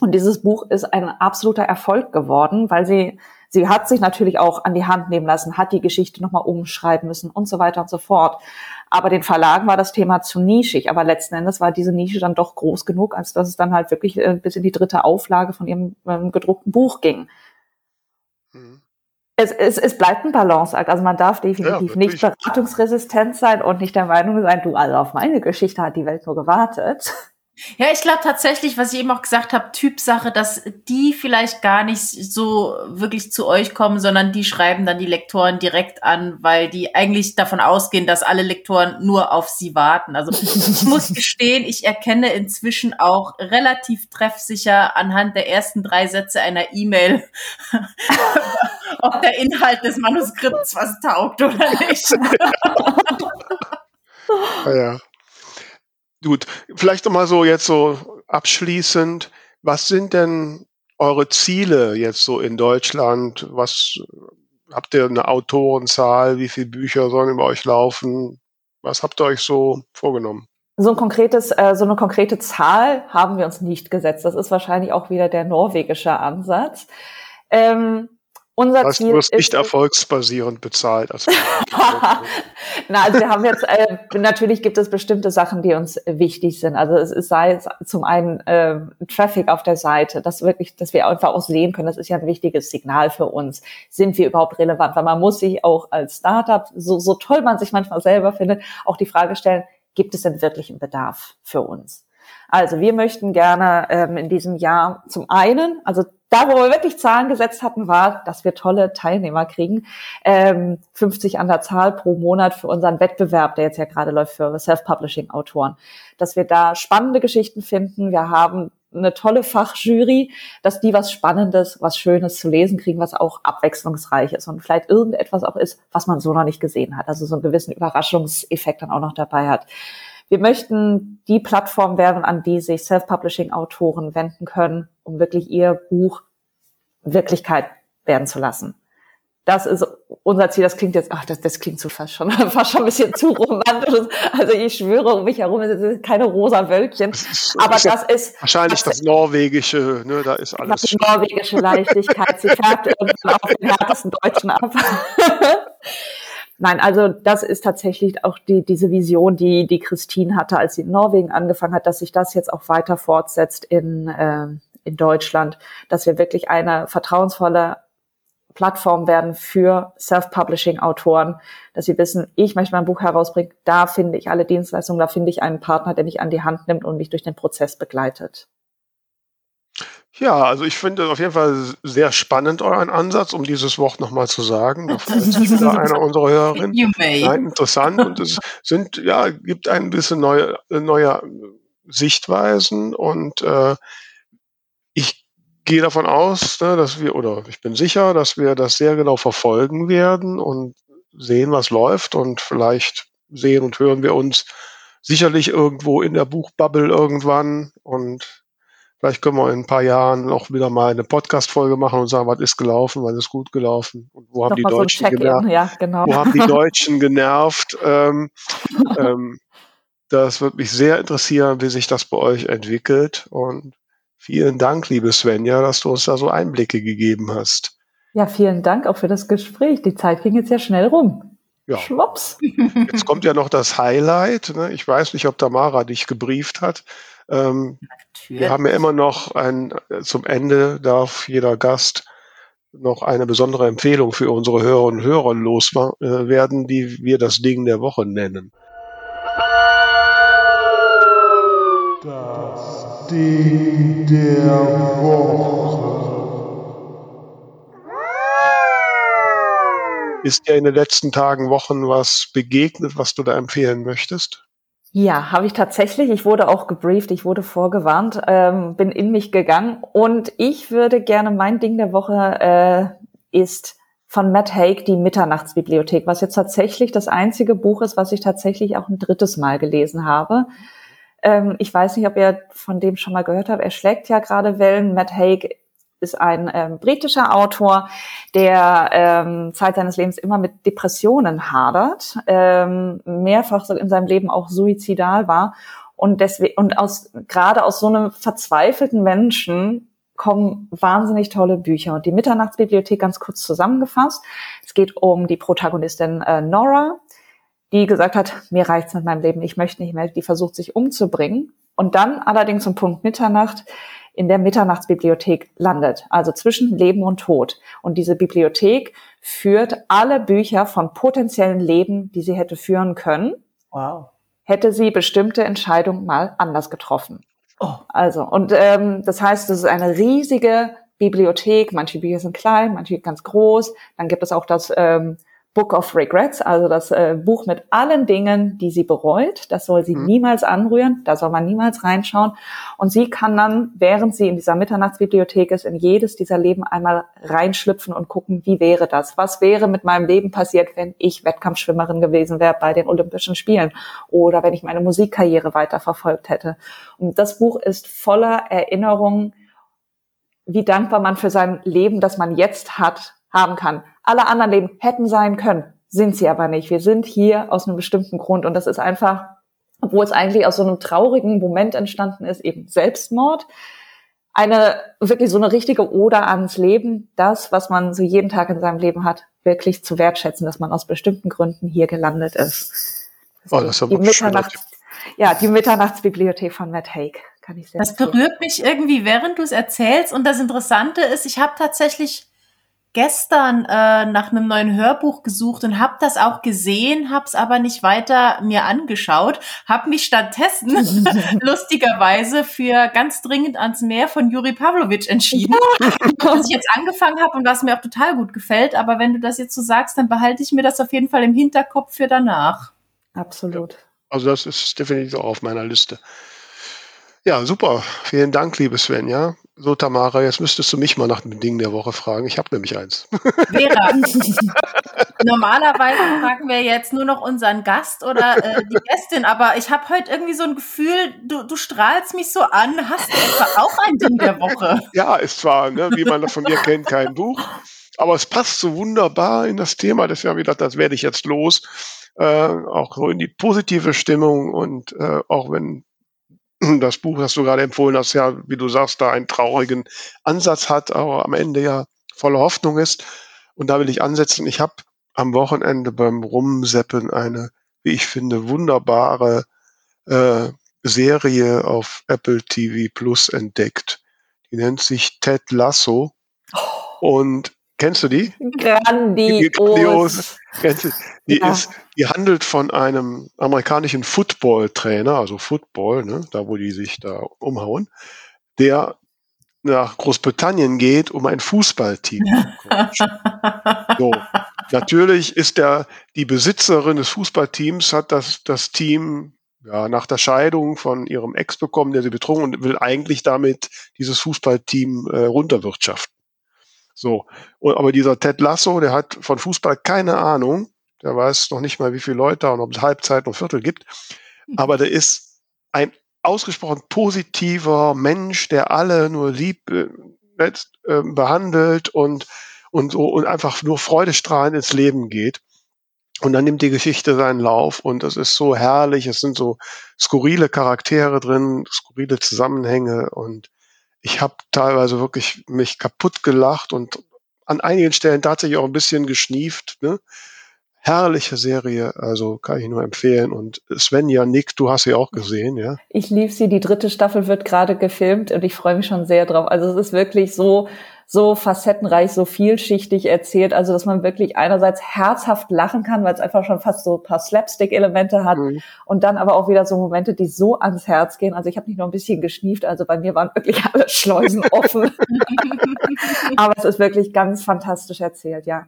Und dieses Buch ist ein absoluter Erfolg geworden, weil sie Sie hat sich natürlich auch an die Hand nehmen lassen, hat die Geschichte nochmal umschreiben müssen und so weiter und so fort. Aber den Verlagen war das Thema zu nischig. Aber letzten Endes war diese Nische dann doch groß genug, als dass es dann halt wirklich äh, bis in die dritte Auflage von ihrem ähm, gedruckten Buch ging. Es, es, es bleibt ein Balanceakt. Also man darf definitiv ja, nicht beratungsresistent sein und nicht der Meinung sein, du, also auf meine Geschichte hat die Welt nur gewartet. Ja, ich glaube tatsächlich, was ich eben auch gesagt habe, Typsache, dass die vielleicht gar nicht so wirklich zu euch kommen, sondern die schreiben dann die Lektoren direkt an, weil die eigentlich davon ausgehen, dass alle Lektoren nur auf sie warten. Also ich <laughs> muss gestehen, ich erkenne inzwischen auch relativ treffsicher anhand der ersten drei Sätze einer E-Mail, <laughs> ob der Inhalt des Manuskripts was taugt oder nicht. <laughs> ja. Gut, vielleicht nochmal so jetzt so abschließend, was sind denn eure Ziele jetzt so in Deutschland? Was habt ihr eine Autorenzahl? Wie viele Bücher sollen über euch laufen? Was habt ihr euch so vorgenommen? So ein konkretes, äh, so eine konkrete Zahl haben wir uns nicht gesetzt. Das ist wahrscheinlich auch wieder der norwegische Ansatz. Ähm, unser das Ziel du wirst ist nicht erfolgsbasierend bezahlt. Also <laughs> Na, also wir haben jetzt äh, natürlich gibt es bestimmte Sachen, die uns wichtig sind. Also es ist, sei es zum einen äh, Traffic auf der Seite, dass wirklich, dass wir einfach auch sehen können. Das ist ja ein wichtiges Signal für uns. Sind wir überhaupt relevant? Weil man muss sich auch als Startup, so, so toll man sich manchmal selber findet, auch die Frage stellen: Gibt es denn wirklich einen Bedarf für uns? Also wir möchten gerne ähm, in diesem Jahr zum einen, also da, wo wir wirklich Zahlen gesetzt hatten, war, dass wir tolle Teilnehmer kriegen. Ähm, 50 an der Zahl pro Monat für unseren Wettbewerb, der jetzt ja gerade läuft für Self-Publishing-Autoren. Dass wir da spannende Geschichten finden. Wir haben eine tolle Fachjury, dass die was Spannendes, was Schönes zu lesen kriegen, was auch abwechslungsreich ist und vielleicht irgendetwas auch ist, was man so noch nicht gesehen hat. Also so einen gewissen Überraschungseffekt dann auch noch dabei hat. Wir möchten die Plattform werden, an die sich Self-Publishing-Autoren wenden können, um wirklich ihr Buch Wirklichkeit werden zu lassen. Das ist unser Ziel. Das klingt jetzt, ach, das, das klingt so fast schon, <laughs> fast schon ein bisschen zu romantisch. Also ich schwöre um mich herum, es sind keine rosa Wölkchen. Aber das ist wahrscheinlich das, das norwegische, ne, da ist alles. Die norwegische Leichtigkeit, sie färbt irgendwann auf den härtesten Deutschen ab. <laughs> <laughs> Nein, also das ist tatsächlich auch die, diese Vision, die, die Christine hatte, als sie in Norwegen angefangen hat, dass sich das jetzt auch weiter fortsetzt in, äh, in Deutschland, dass wir wirklich eine vertrauensvolle Plattform werden für Self-Publishing-Autoren, dass sie wissen, ich möchte mein Buch herausbringen, da finde ich alle Dienstleistungen, da finde ich einen Partner, der mich an die Hand nimmt und mich durch den Prozess begleitet. Ja, also ich finde auf jeden Fall sehr spannend euren Ansatz, um dieses Wort nochmal zu sagen. Da wieder <laughs> einer unserer Hörerinnen. Nein, interessant. Und es sind, ja, gibt ein bisschen neue, neue Sichtweisen. Und äh, ich gehe davon aus, ne, dass wir, oder ich bin sicher, dass wir das sehr genau verfolgen werden und sehen, was läuft. Und vielleicht sehen und hören wir uns sicherlich irgendwo in der Buchbubble irgendwann. Und Vielleicht können wir in ein paar Jahren auch wieder mal eine Podcast-Folge machen und sagen, was ist gelaufen, was ist gut gelaufen und wo haben die Deutschen so genervt? Ja, genau. Wo haben die <laughs> Deutschen genervt? Ähm, ähm, das würde mich sehr interessieren, wie sich das bei euch entwickelt. Und vielen Dank, liebe Svenja, dass du uns da so Einblicke gegeben hast. Ja, vielen Dank auch für das Gespräch. Die Zeit ging jetzt ja schnell rum. Ja. Schwupps. Jetzt kommt ja noch das Highlight. Ne? Ich weiß nicht, ob Tamara dich gebrieft hat. Ähm, wir haben ja immer noch ein, zum Ende darf jeder Gast noch eine besondere Empfehlung für unsere Hörerinnen und Hörer loswerden, die wir das Ding der Woche nennen. Das Ding der Woche. Ist dir in den letzten Tagen, Wochen was begegnet, was du da empfehlen möchtest? Ja, habe ich tatsächlich. Ich wurde auch gebrieft, ich wurde vorgewarnt, ähm, bin in mich gegangen und ich würde gerne, mein Ding der Woche äh, ist von Matt Haig, die Mitternachtsbibliothek, was jetzt tatsächlich das einzige Buch ist, was ich tatsächlich auch ein drittes Mal gelesen habe. Ähm, ich weiß nicht, ob ihr von dem schon mal gehört habt. Er schlägt ja gerade Wellen. Matt Haig ist ein ähm, britischer Autor, der ähm, Zeit seines Lebens immer mit Depressionen hadert, ähm, mehrfach in seinem Leben auch suizidal war und deswegen und aus gerade aus so einem verzweifelten Menschen kommen wahnsinnig tolle Bücher. Und die Mitternachtsbibliothek ganz kurz zusammengefasst. Es geht um die Protagonistin äh, Nora, die gesagt hat, mir reicht's mit meinem Leben, ich möchte nicht mehr. Die versucht sich umzubringen und dann allerdings um Punkt Mitternacht in der Mitternachtsbibliothek landet, also zwischen Leben und Tod. Und diese Bibliothek führt alle Bücher von potenziellen Leben, die sie hätte führen können. Wow. Hätte sie bestimmte Entscheidungen mal anders getroffen. Oh. Also, und ähm, das heißt, es ist eine riesige Bibliothek. Manche Bücher sind klein, manche ganz groß. Dann gibt es auch das ähm, Book of Regrets, also das äh, Buch mit allen Dingen, die sie bereut. Das soll sie mhm. niemals anrühren, da soll man niemals reinschauen. Und sie kann dann, während sie in dieser Mitternachtsbibliothek ist, in jedes dieser Leben einmal reinschlüpfen und gucken, wie wäre das? Was wäre mit meinem Leben passiert, wenn ich Wettkampfschwimmerin gewesen wäre bei den Olympischen Spielen oder wenn ich meine Musikkarriere weiterverfolgt hätte? Und das Buch ist voller Erinnerungen, wie dankbar man für sein Leben, das man jetzt hat, haben kann. Alle anderen Leben hätten sein können, sind sie aber nicht. Wir sind hier aus einem bestimmten Grund und das ist einfach, obwohl es eigentlich aus so einem traurigen Moment entstanden ist, eben Selbstmord. Eine wirklich so eine richtige Oder ans Leben, das, was man so jeden Tag in seinem Leben hat, wirklich zu wertschätzen, dass man aus bestimmten Gründen hier gelandet ist. Oh, das ist die Mitternachts ja, die Mitternachtsbibliothek von Matt Haig. Kann ich sehr das berührt mich irgendwie, während du es erzählst. Und das Interessante ist, ich habe tatsächlich gestern äh, nach einem neuen Hörbuch gesucht und habe das auch gesehen, habe es aber nicht weiter mir angeschaut, habe mich stattdessen <laughs> lustigerweise für ganz dringend ans Meer von Juri Pavlovic entschieden, was ich jetzt angefangen habe und was mir auch total gut gefällt. Aber wenn du das jetzt so sagst, dann behalte ich mir das auf jeden Fall im Hinterkopf für danach. Absolut. Also das ist definitiv auch auf meiner Liste. Ja, super. Vielen Dank, liebe Svenja. So, Tamara, jetzt müsstest du mich mal nach dem Ding der Woche fragen. Ich habe nämlich eins. Vera, <laughs> normalerweise fragen wir jetzt nur noch unseren Gast oder äh, die Gästin, aber ich habe heute irgendwie so ein Gefühl, du, du strahlst mich so an. Hast du etwa auch ein Ding der Woche? Ja, ist zwar, ne, wie man das von mir kennt, kein Buch, aber es passt so wunderbar in das Thema. Deswegen habe ich gedacht, das werde ich jetzt los. Äh, auch so in die positive Stimmung und äh, auch wenn das Buch, das du gerade empfohlen hast, ja, wie du sagst, da einen traurigen Ansatz hat, aber am Ende ja voller Hoffnung ist. Und da will ich ansetzen. Ich habe am Wochenende beim Rumseppen eine, wie ich finde, wunderbare äh, Serie auf Apple TV Plus entdeckt. Die nennt sich Ted Lasso. Oh. Und kennst du die? Grandios. Grandios. Die, ja. ist, die handelt von einem amerikanischen Football-Trainer, also Football, ne, da wo die sich da umhauen, der nach Großbritannien geht, um ein Fußballteam zu coachen. <laughs> so. Natürlich ist der, die Besitzerin des Fußballteams hat das, das Team ja, nach der Scheidung von ihrem Ex bekommen, der sie betrogen und will eigentlich damit dieses Fußballteam äh, runterwirtschaften. So. Und, aber dieser Ted Lasso, der hat von Fußball keine Ahnung. Der weiß noch nicht mal, wie viele Leute und ob es Halbzeit und Viertel gibt. Mhm. Aber der ist ein ausgesprochen positiver Mensch, der alle nur lieb äh, nett, äh, behandelt und, und so und einfach nur freudestrahlend ins Leben geht. Und dann nimmt die Geschichte seinen Lauf und es ist so herrlich. Es sind so skurrile Charaktere drin, skurrile Zusammenhänge und ich habe teilweise wirklich mich kaputt gelacht und an einigen Stellen tatsächlich auch ein bisschen geschnieft. Ne? Herrliche Serie, also kann ich nur empfehlen. Und Svenja, Nick, du hast sie auch gesehen, ja? Ich liebe sie. Die dritte Staffel wird gerade gefilmt und ich freue mich schon sehr drauf. Also es ist wirklich so so facettenreich, so vielschichtig erzählt, also dass man wirklich einerseits herzhaft lachen kann, weil es einfach schon fast so ein paar Slapstick-Elemente hat mhm. und dann aber auch wieder so Momente, die so ans Herz gehen. Also ich habe nicht nur ein bisschen geschnieft, also bei mir waren wirklich <laughs> alle Schleusen offen. <laughs> aber es ist wirklich ganz fantastisch erzählt, ja.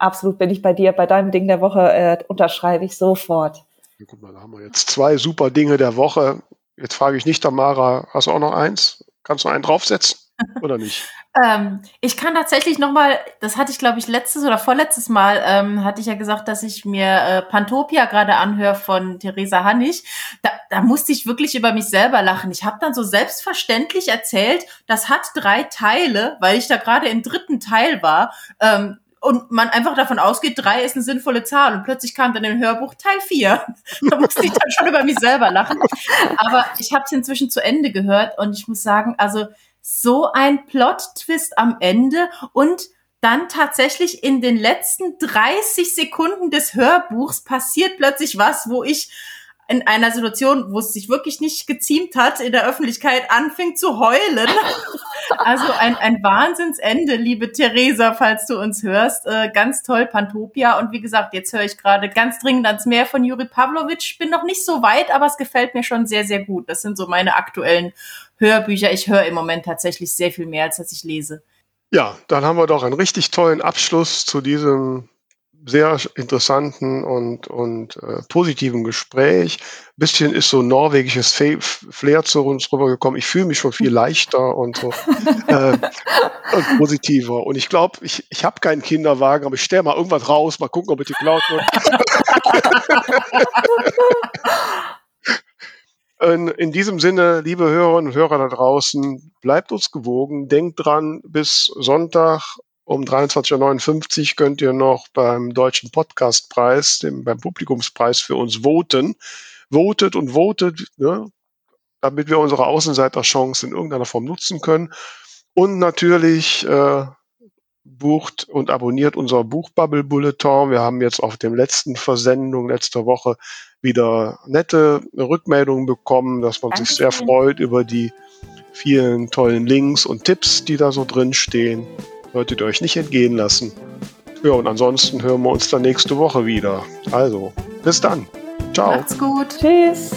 Absolut bin ich bei dir. Bei deinem Ding der Woche äh, unterschreibe ich sofort. Ja, guck mal, da haben wir jetzt zwei super Dinge der Woche. Jetzt frage ich nicht, Tamara, hast du auch noch eins? Kannst du einen draufsetzen? oder nicht? <laughs> Ähm, ich kann tatsächlich noch mal, das hatte ich glaube ich letztes oder vorletztes Mal, ähm, hatte ich ja gesagt, dass ich mir äh, Pantopia gerade anhöre von Theresa Hannig. Da, da musste ich wirklich über mich selber lachen. Ich habe dann so selbstverständlich erzählt, das hat drei Teile, weil ich da gerade im dritten Teil war. Ähm, und man einfach davon ausgeht, drei ist eine sinnvolle Zahl und plötzlich kam dann im Hörbuch Teil vier. <laughs> da musste ich dann schon über mich selber lachen. Aber ich habe es inzwischen zu Ende gehört und ich muss sagen, also so ein Plot-Twist am Ende und dann tatsächlich in den letzten 30 Sekunden des Hörbuchs passiert plötzlich was, wo ich in einer Situation, wo es sich wirklich nicht geziemt hat, in der Öffentlichkeit anfing zu heulen. <laughs> Also ein, ein Wahnsinnsende, liebe Theresa, falls du uns hörst. Äh, ganz toll, Pantopia. Und wie gesagt, jetzt höre ich gerade ganz dringend ans Meer von Juri Pavlovic. Bin noch nicht so weit, aber es gefällt mir schon sehr, sehr gut. Das sind so meine aktuellen Hörbücher. Ich höre im Moment tatsächlich sehr viel mehr, als dass ich lese. Ja, dann haben wir doch einen richtig tollen Abschluss zu diesem sehr interessanten und, und äh, positiven Gespräch. Bisschen ist so norwegisches Flair zu uns rübergekommen. Ich fühle mich schon viel <laughs> leichter und so äh, und positiver. Und ich glaube, ich, ich habe keinen Kinderwagen, aber ich stelle mal irgendwas raus, mal gucken, ob es geklaut wird. <laughs> in, in diesem Sinne, liebe Hörerinnen und Hörer da draußen, bleibt uns gewogen, denkt dran, bis Sonntag um 23.59 Uhr könnt ihr noch beim Deutschen Podcastpreis, dem, beim Publikumspreis für uns voten. Votet und votet, ne, damit wir unsere Außenseiterchance in irgendeiner Form nutzen können. Und natürlich äh, bucht und abonniert unser Buchbubble Bulletin. Wir haben jetzt auf dem letzten Versendung letzter Woche wieder nette Rückmeldungen bekommen, dass man sich sehr freut über die vielen tollen Links und Tipps, die da so drin stehen. Solltet ihr euch nicht entgehen lassen. Ja, und ansonsten hören wir uns dann nächste Woche wieder. Also, bis dann. Ciao. Macht's gut. Tschüss.